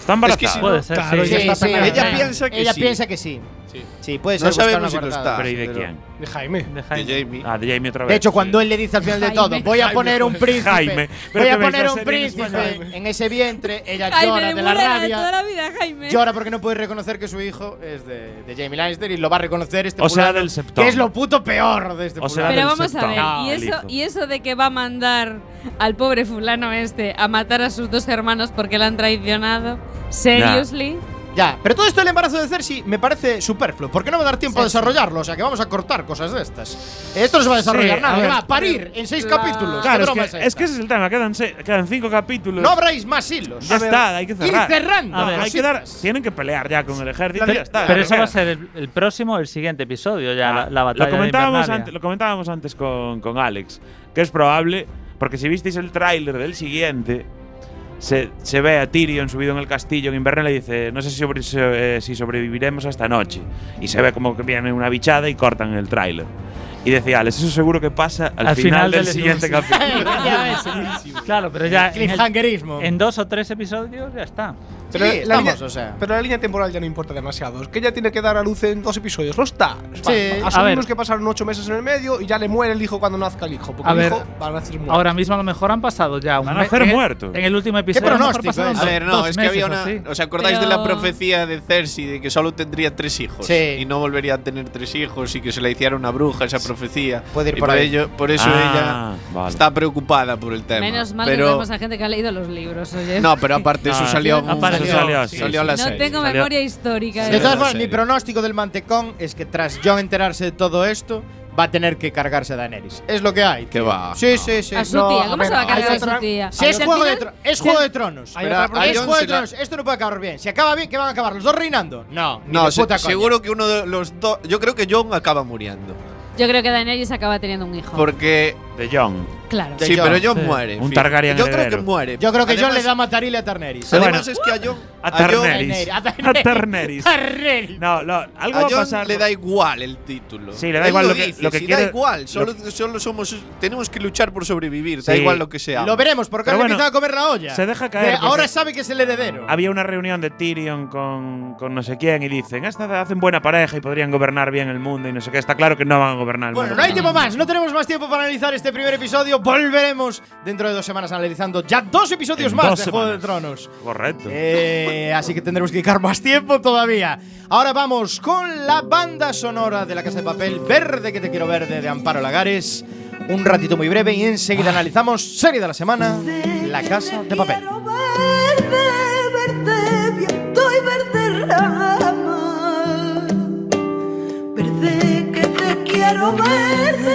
D: Está
B: Es que
D: embarazada.
B: si
G: Puede
B: no-
G: ser,
F: claro,
G: sí.
C: Sí.
B: Ella
C: ella
B: piensa que
C: ella
B: sí.
C: piensa que sí.
B: Sí.
C: Sí, puede
B: No
C: ser buscar
B: sabemos si lo está.
D: Pero ¿y de quién?
F: De Jaime.
G: De
B: De
G: Jaime.
B: Jamie.
D: Ah, de Jamie otra vez.
C: De hecho, cuando él le dice al final de todo, voy a poner un príncipe,
D: Jaime.
C: Voy a poner
D: la
C: un príncipe en ese vientre, ella
E: Jaime,
C: llora de la
E: de toda
C: rabia.
E: la vida, Jaime.
C: Llora porque no puede reconocer que su hijo es de, de Jamie Lannister y lo va a reconocer este
D: O sea, del septón.
C: Que es lo puto peor de este
D: O sea.
E: Pero vamos a
D: septón.
E: ver,
C: No,
E: ¿y
D: el
E: eso, y eso de que va a mandar al pobre fulano este a matar a sus dos hermanos porque le han traicionado? ¿Seriously?
C: Ya, pero todo esto del embarazo de Cersei me parece superfluo. ¿Por qué no va a dar tiempo a
E: Cersei.
C: desarrollarlo? O sea, que vamos a cortar cosas de estas. Esto no se va a desarrollar
D: Sí,
C: nada,
D: a ver,
C: va a parir en seis
E: claro.
C: capítulos.
D: Claro,
C: ¿Qué
D: es que,
C: esta?
D: es que ese es el tema. Quedan, se- quedan cinco capítulos.
C: No abráis más hilos.
D: ya está, hay que cerrar.
C: Ir cerrando.
G: A ver,
D: hay que dar, tienen que pelear ya con el ejército y ya está.
G: Pero eso va a ser el, el próximo, el siguiente episodio, ya,
D: Ah,
G: la, la batalla
D: lo
G: de
D: comentábamos,
G: Invernalia.
D: antes, lo comentábamos antes con, con Alex, que es probable, porque si visteis el tráiler del siguiente, se, ve a Tyrion subido en el castillo en Invernalia y dice, no sé eh, si sobreviviremos a esta noche. Y se ve como que viene una bichada y cortan el tráiler. Y decía Alex, eso seguro que pasa al,
G: Al
D: final,
G: final
D: del
G: del-
D: siguiente capítulo.
G: Claro, pero ya en, el-
C: Cliffhangerismo.
G: en dos o tres episodios ya está.
F: Pero,
C: Sí,
F: la
C: estamos,
F: línea,
C: o sea.
F: pero la línea temporal ya no importa demasiado. Es que ella tiene que dar a luz en dos episodios. No está.
C: Sí.
F: Asumimos
G: A
F: que pasaron ocho meses en el medio y ya le muere el hijo cuando nazca el hijo. Porque
G: A
F: el
G: ver,
F: hijo va a nacer muerto.
G: Ahora mismo a lo mejor han pasado ya un
D: Van a
G: mes-
D: nacer
G: en el-
D: muertos.
G: En el último episodio. a mejor
C: pronóstico.
B: A
G: dos-
B: ver, no, es que había una.
G: así.
B: ¿Os acordáis de la
E: Pero-
B: profecía de Cersei de que solo tendría tres hijos?
C: Sí.
B: Y no volvería a tener tres hijos y que se le hiciera una bruja esa profecía.
C: Puede ir
B: y
C: por
B: por,
C: ahí.
B: ello, por eso
D: Ah,
B: ella
D: vale.
B: está preocupada por el tema.
E: Menos mal que
B: pero,
E: tenemos a gente que ha leído los libros, oye.
B: No, pero aparte
D: No,
B: eso salió.
D: sí,
G: aparte
B: salió,
D: salió,
B: sí, salió
D: sí.
B: la
E: no
B: serie.
E: tengo
D: Salió-
E: memoria histórica.
B: Sí,
C: De todas formas, mi pronóstico del mantecón es que tras Jon enterarse de todo esto, va a tener que cargarse a Daenerys. Es lo que hay.
B: Que va,
C: Sí,
B: no.
C: sí, sí.
E: A su
F: No,
E: tía, ¿cómo
F: ver,
E: se va a cargar a su tía?
C: Si es Juego de, es Juego de Tronos.
F: Profecía.
C: Es Juego de Tronos. Esto no puede acabar bien. Si acaba bien, ¿qué van a acabar? ¿Los dos reinando? No,
B: No, se-
C: puta
B: seguro que uno de los dos. Yo creo que John acaba muriendo.
E: Yo creo que Daenerys acaba teniendo un hijo.
B: Porque.
D: De John.
E: Claro.
C: De
B: sí, pero John
G: sí.
B: muere.
D: Un. Targaryen
B: Yo creo que muere.
C: Yo creo que Jon
B: Además-
C: le da matarile a Tarneris.
B: Además, es que a John.
D: A
B: a
D: Tarneris.
C: A
D: A Tarneris.
C: Tarneris.
D: No, no, algo
B: A
D: va a pasar.
B: le da igual el título.
D: Sí, le da
B: Él
D: igual lo que-
B: dice,
D: lo que
B: si
D: quiere-
B: Da igual, solo,
D: lo-
B: solo somos. Tenemos que luchar por sobrevivir. Da
D: Sí.
B: igual lo que sea.
C: Lo veremos, porque ahora
D: bueno,
C: empieza a comer la olla.
D: se deja caer,
C: De- ahora sabe que es el heredero.
D: Había una reunión de Tyrion con, con no sé quién y dicen, esta hacen buena pareja y podrían gobernar bien el mundo y no sé qué. Está claro que no van a gobernar el
C: Bueno,
D: mundo.
C: no hay tiempo más, no tenemos más tiempo para analizar este primer episodio. Volveremos dentro de dos semanas analizando ya dos episodios
D: En
C: más
D: dos
C: de Juego de. Tronos.
D: Correcto.
C: Eh, así que tendremos que dedicar más tiempo todavía. Ahora vamos con la banda sonora de La Casa de Papel, Verde que te quiero verde, de Amparo Lagares. Un ratito muy breve y enseguida analizamos serie de la semana, La Casa de Papel.
I: Verde, verde, viento y verde rama. Verde que te quiero verde,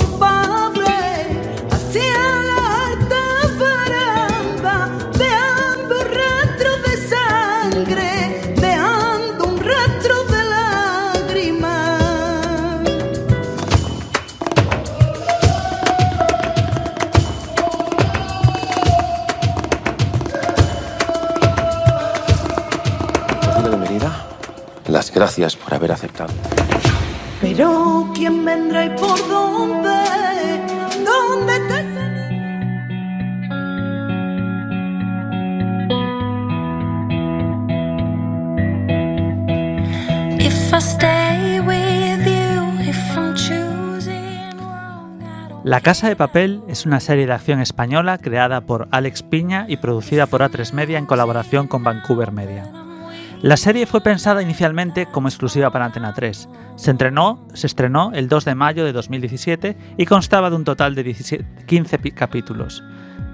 J: gracias por haber aceptado.
I: Pero quién vendrá y por dónde, dónde te
K: If I stay with you, if I'm choosing wrong, I don't
G: La Casa de Papel es una serie de acción española creada por Alex Piña y producida por A3 Media en colaboración con Vancouver Media. La serie fue pensada inicialmente como exclusiva para Antena 3. Se, entrenó, se estrenó el 2 de mayo de 2017 y constaba de un total de 17 15 pi- capítulos.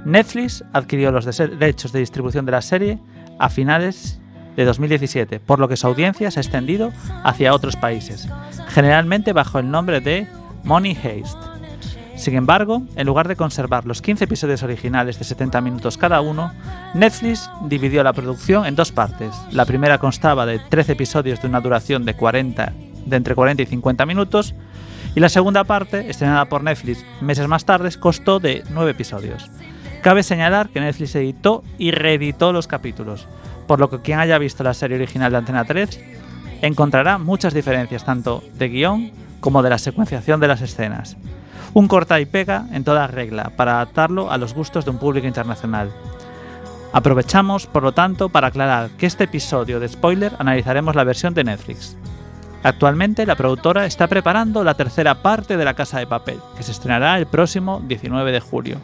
G: Netflix adquirió los derechos de distribución de la serie a finales de 2017, por lo que su audiencia se ha extendido hacia otros países, generalmente bajo el nombre de Money Heist. Sin embargo, en lugar de conservar los 15 episodios originales de 70 minutos cada uno, Netflix dividió la producción en dos partes. La primera constaba de 13 episodios de una duración de, 40, de entre 40 y 50 minutos, y la segunda parte, estrenada por Netflix meses más tarde, costó de 9 episodios. Cabe señalar que Netflix editó y reeditó los capítulos, por lo que quien haya visto la serie original de Antena 3 encontrará muchas diferencias tanto de guion como de la secuenciación de las escenas. Un corta y pega en toda regla para adaptarlo a los gustos de un público internacional. Aprovechamos, por lo tanto, para aclarar que este episodio de spoiler analizaremos la versión de Netflix. Actualmente la productora está preparando la tercera parte de La Casa de Papel, que se estrenará el próximo 19 de julio.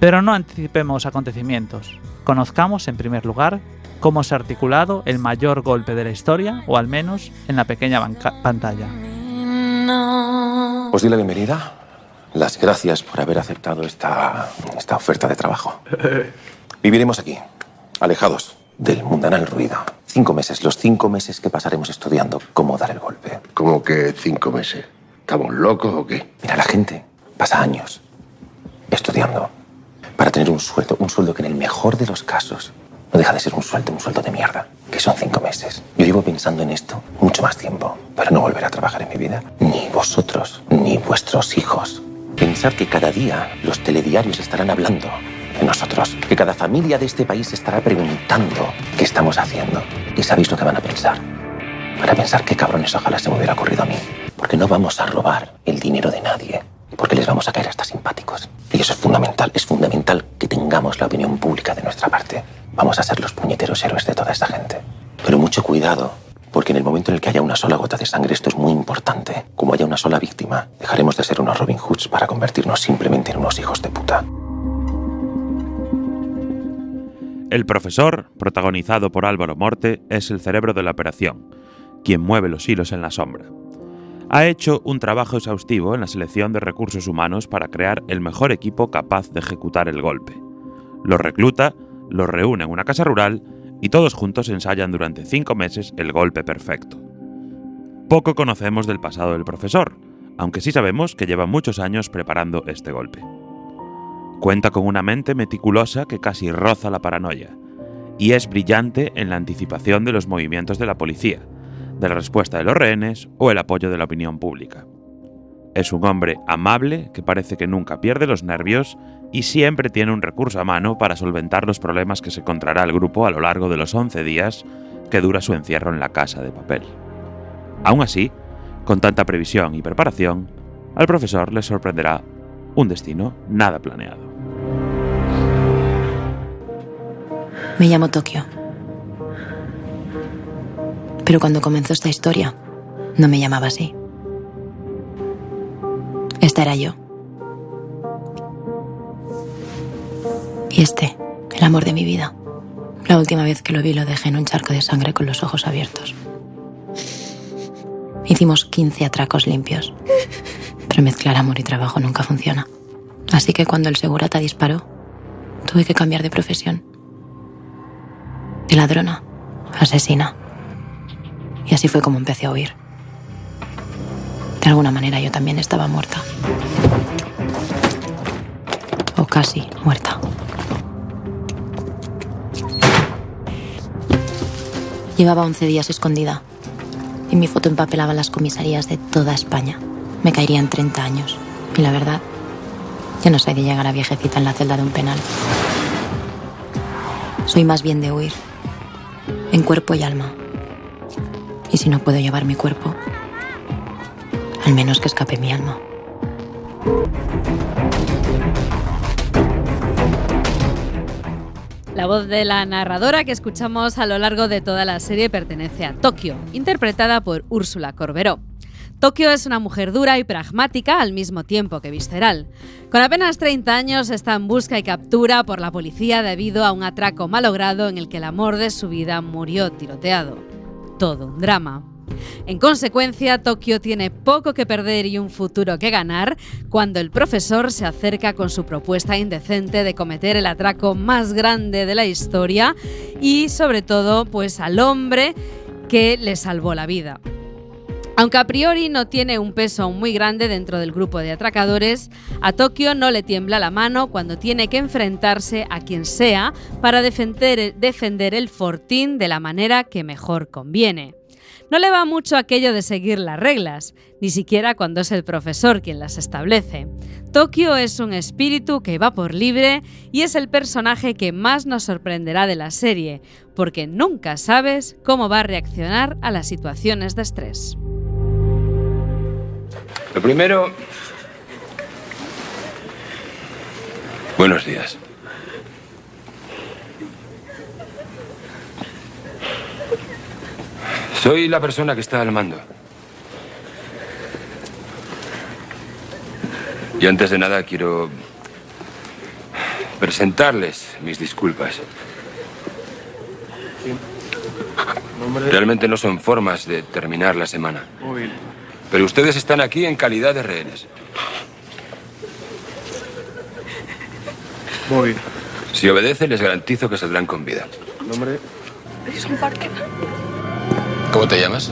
G: Pero no anticipemos acontecimientos. Conozcamos en primer lugar cómo se ha articulado el mayor golpe de la historia, o al menos en la pequeña pantalla.
J: Os di la bienvenida. Las gracias por haber aceptado esta, esta oferta de trabajo. Viviremos aquí, alejados del mundanal ruido. Cinco meses, los cinco meses que pasaremos estudiando cómo dar el golpe.
L: ¿Cómo que cinco meses? ¿Estamos locos o qué?
J: Mira, la gente pasa años estudiando, para tener un sueldo, un sueldo que en el mejor de los casos no deja de ser un sueldo, un sueldo de mierda, que son cinco meses. Yo llevo pensando en esto mucho más tiempo, para no volver a trabajar en mi vida. Ni vosotros, ni vuestros hijos. Pensar que cada día los telediarios estarán hablando de nosotros, que cada familia de este país estará preguntando qué estamos haciendo. ¿Y sabéis lo que van a pensar? Van a pensar qué cabrones ojalá se me hubiera ocurrido a mí. Porque no vamos a robar el dinero de nadie. Porque les vamos a caer hasta simpáticos. Y eso es fundamental. Es fundamental que tengamos la opinión pública de nuestra parte. Vamos a ser los puñeteros héroes de toda esta gente. Pero mucho cuidado, porque en el momento en el que haya una sola gota de sangre, esto es muy importante. Como haya una sola víctima, dejaremos de ser unos Robin Hoods para convertirnos simplemente en unos hijos de puta.
D: El profesor, protagonizado por Álvaro Morte, es el cerebro de la operación, quien mueve los hilos en la sombra. Ha hecho un trabajo exhaustivo en la selección de recursos humanos para crear el mejor equipo capaz de ejecutar el golpe. Los recluta, los reúne en una casa rural y todos juntos ensayan durante cinco meses el golpe perfecto. Poco conocemos del pasado del profesor, aunque sí sabemos que lleva muchos años preparando este golpe. Cuenta con una mente meticulosa que casi roza la paranoia, y es brillante en la anticipación de los movimientos de la policía, de la respuesta de los rehenes o el apoyo de la opinión pública. Es un hombre amable que parece que nunca pierde los nervios y siempre tiene un recurso a mano para solventar los problemas que se encontrará el grupo a lo largo de los 11 días que dura su encierro en la casa de papel. Aún así, con tanta previsión y preparación, al profesor le sorprenderá un destino nada planeado.
M: Me llamo Tokio. Pero cuando comenzó esta historia, no me llamaba así. Esta era yo. Y este, el amor de mi vida. La última vez que lo vi lo dejé en un charco de sangre con los ojos abiertos. Hicimos 15 atracos limpios. Pero mezclar amor y trabajo nunca funciona. Así que cuando el segurata disparó, tuve que cambiar de profesión. De ladrona asesina. Y así fue como empecé a huir. De alguna manera yo también estaba muerta. O casi muerta. Llevaba 11 días escondida y mi foto empapelaba las comisarías de toda España. Me caerían 30 años. Y la verdad, yo no soy de llegar a viejecita en la celda de un penal. Soy más bien de huir, en cuerpo y alma. Y si no puedo llevar mi cuerpo, al menos que escape mi alma.
E: La voz de la narradora que escuchamos a lo largo de toda la serie pertenece a Tokio, interpretada por Úrsula Corberó. Tokio es una mujer dura y pragmática al mismo tiempo que visceral. Con apenas 30 años está en busca y captura por la policía debido a un atraco malogrado en el que el amor de su vida murió tiroteado. Todo un drama. En consecuencia, Tokio tiene poco que perder y un futuro que ganar cuando el profesor se acerca con su propuesta indecente de cometer el atraco más grande de la historia y sobre todo pues al hombre que le salvó la vida. Aunque a priori no tiene un peso muy grande dentro del grupo de atracadores, a Tokio no le tiembla la mano cuando tiene que enfrentarse a quien sea para defender, defender el fortín de la manera que mejor conviene. No le va mucho aquello de seguir las reglas, ni siquiera cuando es el profesor quien las establece. Tokio es un espíritu que va por libre y es el personaje que más nos sorprenderá de la serie, porque nunca sabes cómo va a reaccionar a las situaciones de estrés.
N: Lo primero... Buenos días. Soy la persona que está al mando. Y antes de nada quiero presentarles mis disculpas. Realmente no son formas de terminar la semana.
F: Muy bien.
N: Pero ustedes están aquí en calidad de rehenes.
F: Muy bien.
N: Si obedecen, les garantizo que saldrán con vida.
F: Nombre.
I: Jason Parker.
N: ¿Cómo te llamas?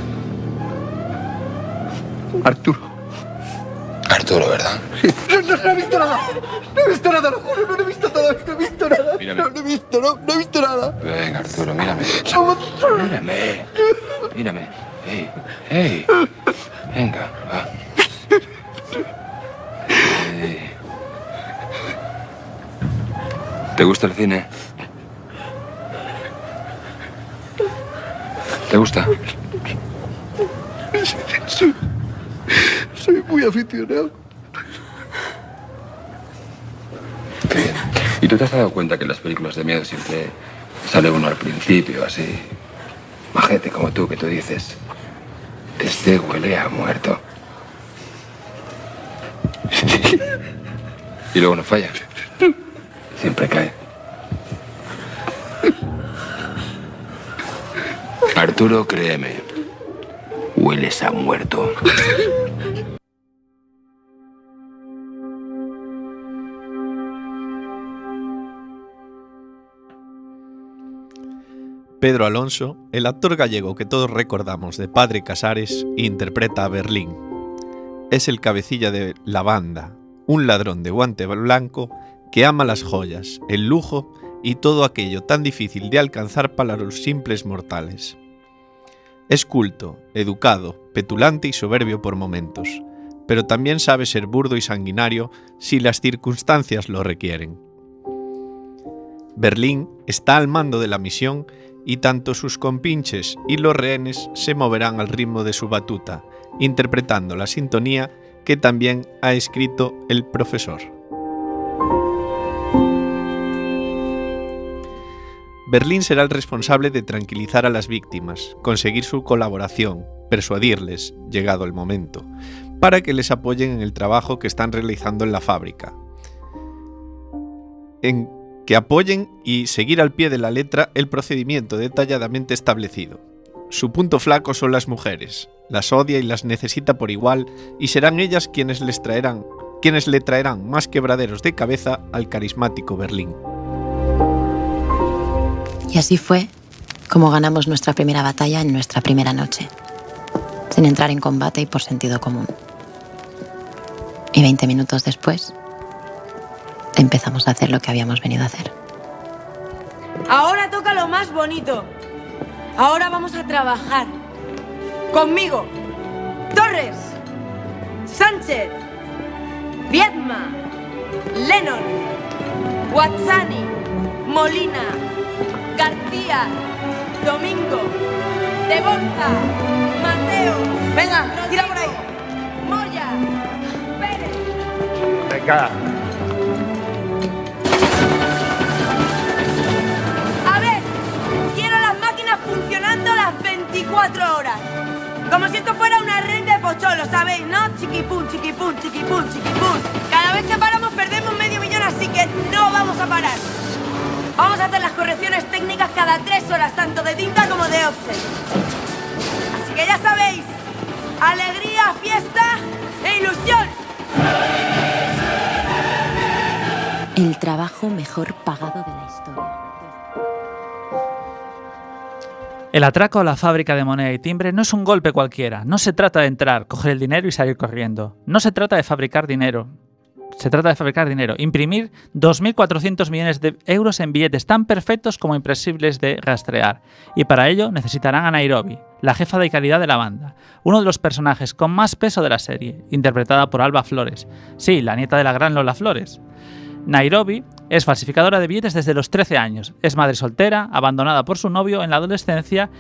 J: Arturo.
N: Arturo, ¿verdad?
O: No, no, no he visto nada. No he visto nada, lo juro. No he visto nada. No he visto nada.
N: Mírame.
O: No, no he visto, no, no he visto nada.
N: Venga, Arturo, mírame. Mírame. Mírame. Hey, hey. Venga, va. ¿Te gusta el cine? ¿Te gusta?
O: Soy, soy muy aficionado.
N: Qué bien. ¿Y tú te has dado cuenta que en las películas de miedo siempre sale uno al principio, así, majete como tú, que tú dices, este huele a muerto? Y luego no falla. Siempre cae. Arturo, créeme, hueles a muerto.
B: Pedro Alonso, el actor gallego que todos recordamos de Padre Casares, interpreta a Berlín. Es el cabecilla de la banda, un ladrón de guante blanco que ama las joyas, el lujo y todo aquello tan difícil de alcanzar para los simples mortales. Es culto, educado, petulante y soberbio por momentos, pero también sabe ser burdo y sanguinario si las circunstancias lo requieren. Berlín está al mando de la misión y tanto sus compinches y los rehenes se moverán al ritmo de su batuta, interpretando la sintonía que también ha escrito el profesor. Berlín será el responsable de tranquilizar a las víctimas, conseguir su colaboración, persuadirles, llegado el momento, para que les apoyen en el trabajo que están realizando en la fábrica. En que apoyen y seguir al pie de la letra el procedimiento detalladamente establecido. Su punto flaco son las mujeres, las odia y las necesita por igual y serán ellas quienes les traerán, quienes le traerán más quebraderos de cabeza al carismático Berlín.
M: Y así fue como ganamos nuestra primera batalla en nuestra primera noche, sin entrar en combate y por sentido común. Y 20 minutos después, empezamos a hacer lo que habíamos venido a hacer.
P: Ahora toca lo más bonito. Ahora vamos a trabajar. Conmigo. Torres. Sánchez. Viedma. Lennon. Guazzani. Molina. García. Domingo. De Borja. Mateo. Venga, tira por ahí. Moya. Pérez.
Q: Venga.
P: A ver, quiero las máquinas funcionando las 24 horas. Como si esto fuera una red de pocholo, ¿sabéis? ¿No? Chiquipum, chiquipum, chiquipum, chiquipum. Cada vez que paramos perdemos medio millón, así que no vamos a parar. Vamos a hacer las correcciones técnicas cada tres horas, tanto de tinta como de offset. Así que ya sabéis, alegría, fiesta e ilusión.
M: El trabajo mejor pagado de la historia.
G: El atraco a la fábrica de moneda y timbre no es un golpe cualquiera. No se trata de entrar, coger el dinero y salir corriendo. No se trata de fabricar dinero. Se trata de fabricar dinero. Imprimir 2.400 millones de euros en billetes tan perfectos como impresibles de rastrear. Y para ello necesitarán a Nairobi, la jefa de calidad de la banda. Uno de los personajes con más peso de la serie, interpretada por Alba Flores. Sí, la nieta de la gran Lola Flores. Nairobi es falsificadora de billetes desde los 13 años. Es madre soltera, abandonada por su novio en la adolescencia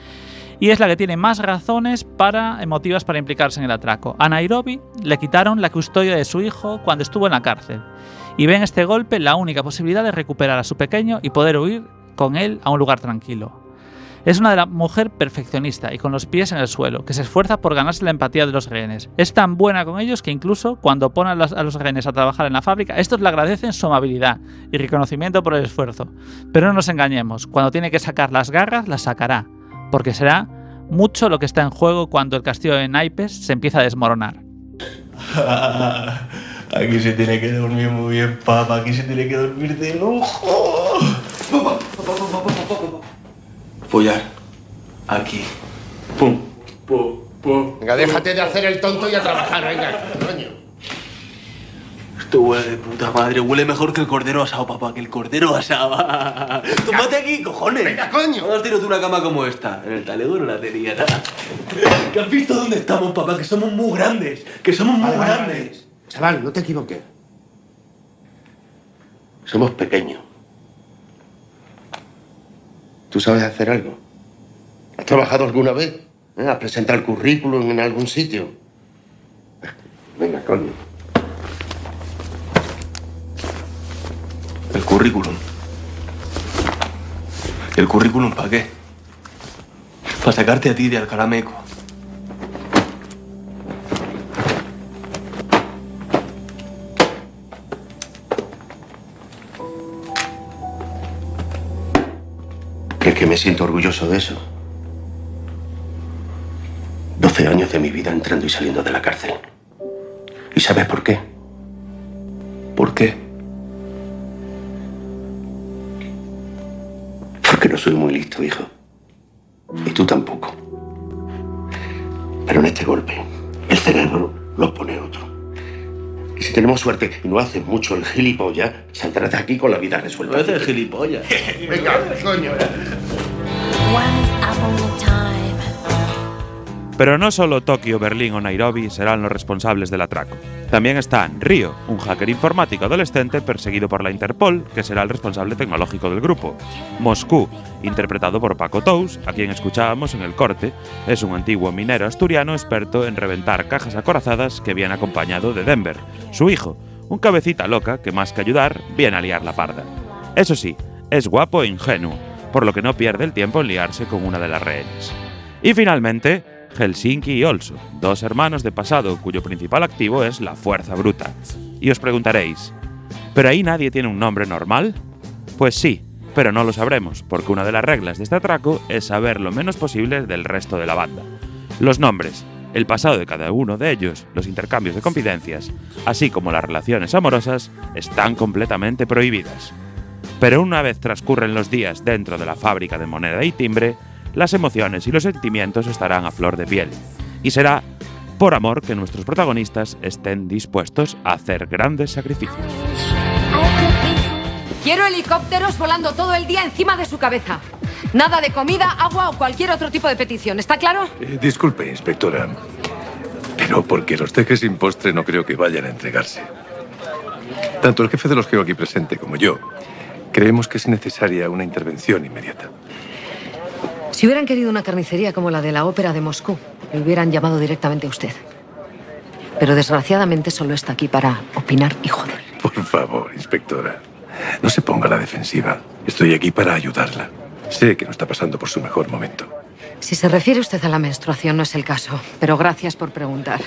G: y es la que tiene más razones para, emotivas para implicarse en el atraco. A Nairobi le quitaron la custodia de su hijo cuando estuvo en la cárcel y ve en este golpe la única posibilidad de recuperar a su pequeño y poder huir con él a un lugar tranquilo. Es una de la mujer perfeccionista y con los pies en el suelo, que se esfuerza por ganarse la empatía de los rehenes. Es tan buena con ellos que incluso cuando pone a los rehenes a trabajar en la fábrica, estos le agradecen su amabilidad y reconocimiento por el esfuerzo. Pero no nos engañemos, cuando tiene que sacar las garras, las sacará, porque será mucho lo que está en juego cuando el castillo de naipes se empieza a desmoronar.
R: Aquí se tiene que dormir muy bien, papá. Aquí se tiene que dormir de lujo. Follar. Aquí. Pum. Pum. Pum.
S: Venga, déjate de hacer el tonto y a trabajar, venga, coño.
R: Esto huele de puta madre. Huele mejor que el cordero asado, papá. Que el cordero asado. Tómate aquí, cojones. Venga, coño. Has tirado tú una cama como esta. En el talego no la tenía nada. ¿Que has visto dónde estamos, papá? Que somos muy grandes. Que somos muy
Q: Vale, vale,
R: grandes.
Q: Chaval, no te equivoques. Somos pequeños. ¿Tú sabes hacer algo? ¿Has trabajado alguna vez? ¿Eh? ¿Has presentado el currículum en algún sitio? Venga, coño.
R: El currículum. ¿El currículum para qué? Para sacarte a ti de Alcalameco.
Q: ¿Crees que me siento orgulloso de eso? 12 años de mi vida entrando y saliendo de la cárcel. ¿Y sabes por qué?
R: ¿Por qué?
Q: Porque no soy muy listo, hijo. Y tú tampoco. Pero en este golpe, el cerebro lo pone otro. Y si tenemos suerte y no haces mucho el gilipollas, saldrás de aquí con la vida resuelta.
R: No haces gilipollas.
Q: Venga, coño.
D: Pero no solo Tokio, Berlín o Nairobi serán los responsables del atraco. También están Río, un hacker informático adolescente perseguido por la Interpol, que será el responsable tecnológico del grupo. Moscú, interpretado por Paco Tous, a quien escuchábamos en el corte, es un antiguo minero asturiano experto en reventar cajas acorazadas que viene acompañado de Denver, su hijo, un cabecita loca que más que ayudar viene a liar la parda. Eso sí, es guapo e ingenuo, por lo que no pierde el tiempo en liarse con una de las rehenes. Y finalmente, Helsinki y Olso, dos hermanos de pasado cuyo principal activo es la fuerza bruta. Y os preguntaréis, ¿pero ahí nadie tiene un nombre normal? Pues sí, pero no lo sabremos, porque una de las reglas de este atraco es saber lo menos posible del resto de la banda. Los nombres, el pasado de cada uno de ellos, los intercambios de confidencias, así como las relaciones amorosas, están completamente prohibidas. Pero una vez transcurren los días dentro de la fábrica de moneda y timbre, las emociones y los sentimientos estarán a flor de piel. Y será por amor que nuestros protagonistas estén dispuestos a hacer grandes sacrificios.
S: Quiero helicópteros volando todo el día encima de su cabeza. Nada de comida, agua o cualquier otro tipo de petición. ¿Está claro?
T: Eh, disculpe, inspectora. Pero porque los deje sin postre no creo que vayan a entregarse. Tanto el jefe de los que aquí presente como yo creemos que es necesaria una intervención inmediata.
S: Si hubieran querido una carnicería como la de la ópera de Moscú, le hubieran llamado directamente a usted. Pero desgraciadamente solo está aquí para opinar y joder.
T: Por favor, inspectora. No se ponga a la defensiva. Estoy aquí para ayudarla. Sé que no está pasando por su mejor momento.
S: Si se refiere usted a la menstruación, no es el caso. Pero gracias por preguntar.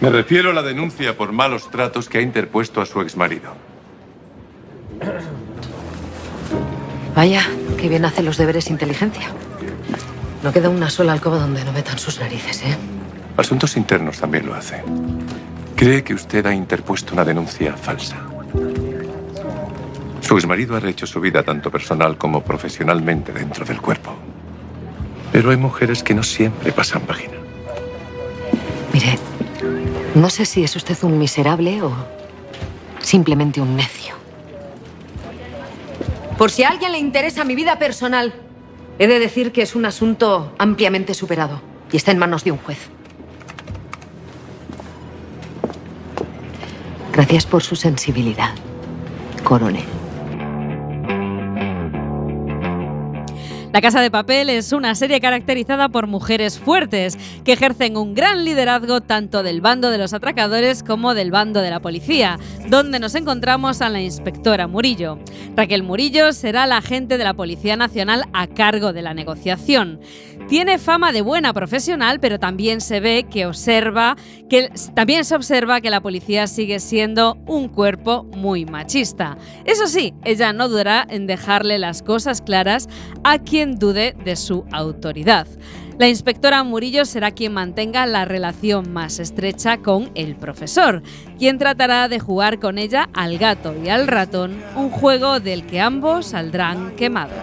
T: Me refiero a la denuncia por malos tratos que ha interpuesto a su exmarido.
S: Vaya, qué bien hace los deberes inteligencia. No queda una sola alcoba donde no metan sus narices, ¿eh?
T: Asuntos internos también lo hace. Cree que usted ha interpuesto una denuncia falsa. Su exmarido ha rehecho su vida tanto personal como profesionalmente dentro del cuerpo. Pero hay mujeres que no siempre pasan página.
S: Mire, no sé si es usted un miserable o simplemente un necio. Por si a alguien le interesa mi vida personal, he de decir que es un asunto ampliamente superado y está en manos de un juez. Gracias por su sensibilidad, coronel.
E: La Casa de Papel es una serie caracterizada por mujeres fuertes que ejercen un gran liderazgo tanto del bando de los atracadores como del bando de la policía, donde nos encontramos a la inspectora Murillo. Raquel Murillo será la agente de la Policía Nacional a cargo de la negociación. Tiene fama de buena profesional, pero también se ve que observa que también se observa que la policía sigue siendo un cuerpo muy machista. Eso sí, ella no dudará en dejarle las cosas claras a quien dude de su autoridad. La inspectora Murillo será quien mantenga la relación más estrecha con el profesor, quien tratará de jugar con ella al gato y al ratón, un juego del que ambos saldrán quemados.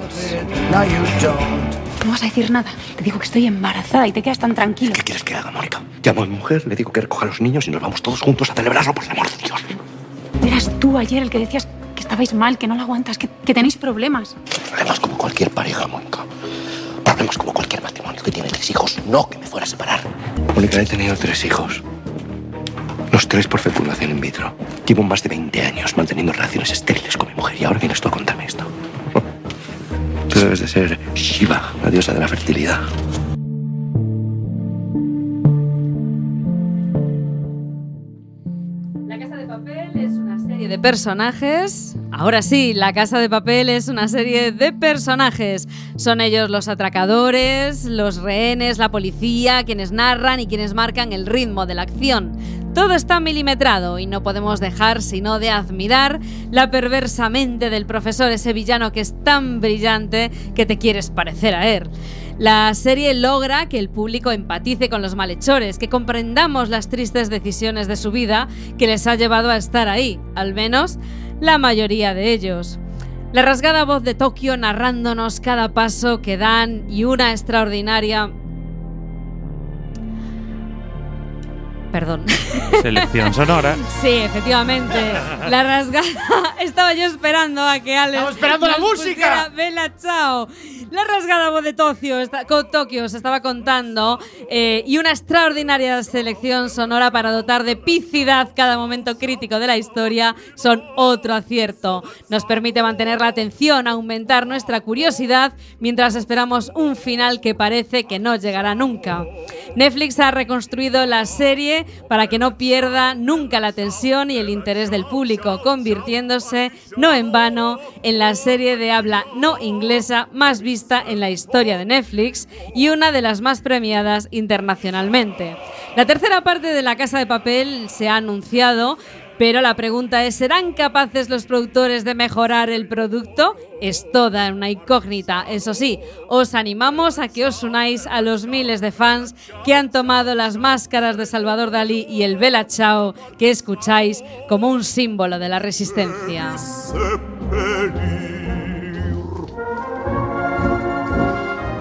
U: No vas a decir nada. Te digo que estoy embarazada y te quedas tan tranquilo.
Q: ¿Qué quieres que haga, Mónica? Llamo a mi mujer, le digo que recoja a los niños y nos vamos todos juntos a celebrarlo, por el amor de Dios.
A: Eras tú ayer el que decías que estabais mal, que no lo aguantas, que, que tenéis problemas.
Q: Problemas como cualquier pareja, Mónica. Problemas como cualquier matrimonio que tiene tres hijos, no que me fuera a separar. Mónica, he tenido tres hijos. Los tres por fecundación in vitro. Llevo más de 20 años manteniendo relaciones estériles con mi mujer y ahora vienes tú a contarme de ser Shiva, la diosa de la fertilidad.
E: La Casa de Papel es una serie de personajes. Ahora sí, La Casa de Papel es una serie de personajes. Son ellos los atracadores, los rehenes, la policía, quienes narran y quienes marcan el ritmo de la acción. Todo está milimetrado y no podemos dejar sino de admirar la perversa mente del profesor, ese villano que es tan brillante que te quieres parecer a él. La serie logra que el público empatice con los malhechores, que comprendamos las tristes decisiones de su vida que les ha llevado a estar ahí, al menos la mayoría de ellos. La rasgada voz de Tokio narrándonos cada paso que dan y una extraordinaria... Perdón.
D: Selección sonora.
E: Sí, efectivamente. La rasgada. Estaba yo esperando a que Alex.
C: Estamos esperando la música.
E: Bella Chao. La rasgada voz de Tokio, está, co- Tokio se estaba contando eh, y una extraordinaria selección sonora para dotar de picidad cada momento crítico de la historia son otro acierto. Nos permite mantener la atención, aumentar nuestra curiosidad mientras esperamos un final que parece que no llegará nunca. Netflix ha reconstruido la serie para que no pierda nunca la atención y el interés del público, convirtiéndose, no en vano, en la serie de habla no inglesa más vista en la historia de Netflix y una de las más premiadas internacionalmente. La tercera parte de La Casa de Papel se ha anunciado, pero la pregunta es, ¿serán capaces los productores de mejorar el producto? Es toda una incógnita. Eso sí, os animamos a que os unáis a los miles de fans que han tomado las máscaras de Salvador Dalí y el Bella Chao que escucháis como un símbolo de la resistencia.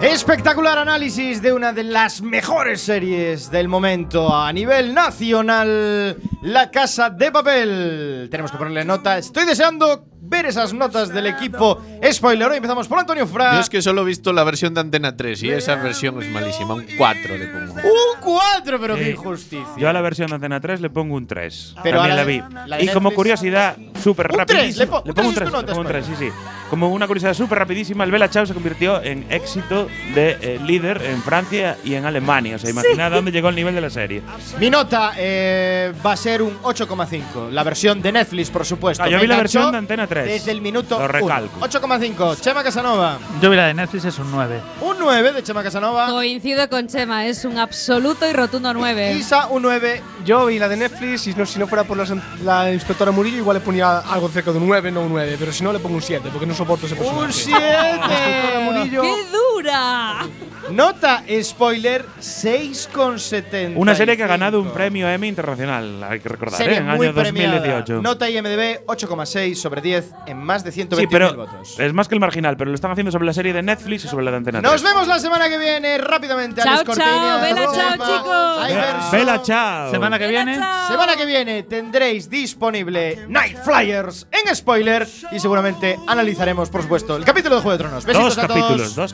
C: Espectacular análisis de una de las mejores series del momento a nivel nacional, La Casa de Papel. Tenemos que ponerle nota. Estoy deseando ver esas notas del equipo spoiler. Hoy empezamos por Antonio Fra.
B: Yo es que solo he visto la versión de Antena 3 y esa versión es malísima. Un 4 le pongo.
C: Un 4, pero qué
D: Sí.
C: injusticia.
D: Yo a la versión de Antena 3 le pongo un 3.
C: Pero
D: También
C: a
D: la
C: la
D: vi.
C: la
D: y como curiosidad súper
C: tres, le po- un
D: pongo
C: tres
D: un
C: es tu
D: 3.
C: nota,
D: pongo un
C: España.
D: 3, sí, sí. Como una curiosidad súper rapidísima, el Bella Ciao se convirtió en éxito de eh, líder en Francia y en Alemania. O sea, imaginad dónde llegó el nivel de la serie.
C: Mi nota eh, va a ser un 8,5. La versión de Netflix, por supuesto.
D: Ah, yo vi la versión de Antena 3.
C: Desde el minuto
D: Lo
C: uno.
D: recalco.
C: 8,5. Chema Casanova.
G: Yo vi la de Netflix, es un 9.
C: Un 9 de Chema Casanova.
E: Coincido con Chema, es un absoluto y rotundo 9.
C: Isa, un 9.
F: Yo vi la de Netflix y no, si no fuera por la, la inspectora Murillo, igual le ponía algo cerca de un 9, no un 9. Pero si no, le pongo un 7, porque no soporto ese personaje.
C: Un 7.
F: Murillo.
E: ¡Qué dura!
C: Nota spoiler 6,70.
D: Una serie que ha ganado un premio Emmy internacional, hay que recordar,
C: Serie
D: ¿eh? en
C: muy
D: año
C: premiada.
D: 2018.
C: Nota IMDb 8,6 sobre 10 en más de
D: Sí,
C: 120
D: pero
C: votos.
D: es más que el marginal, pero lo están haciendo sobre la serie de Netflix y sobre la de Antena 3.
C: Nos vemos la semana que viene rápidamente.
E: Chao,
C: Alex
E: chao, Bella, chao, chicos.
D: Bella, chao.
G: Semana que viene.
C: Semana que viene tendréis disponible Night Flyers en spoiler y seguramente analizaremos, por supuesto, el capítulo de Juego de Tronos. Besitos
D: Dos
C: a todos.
D: capítulos, dos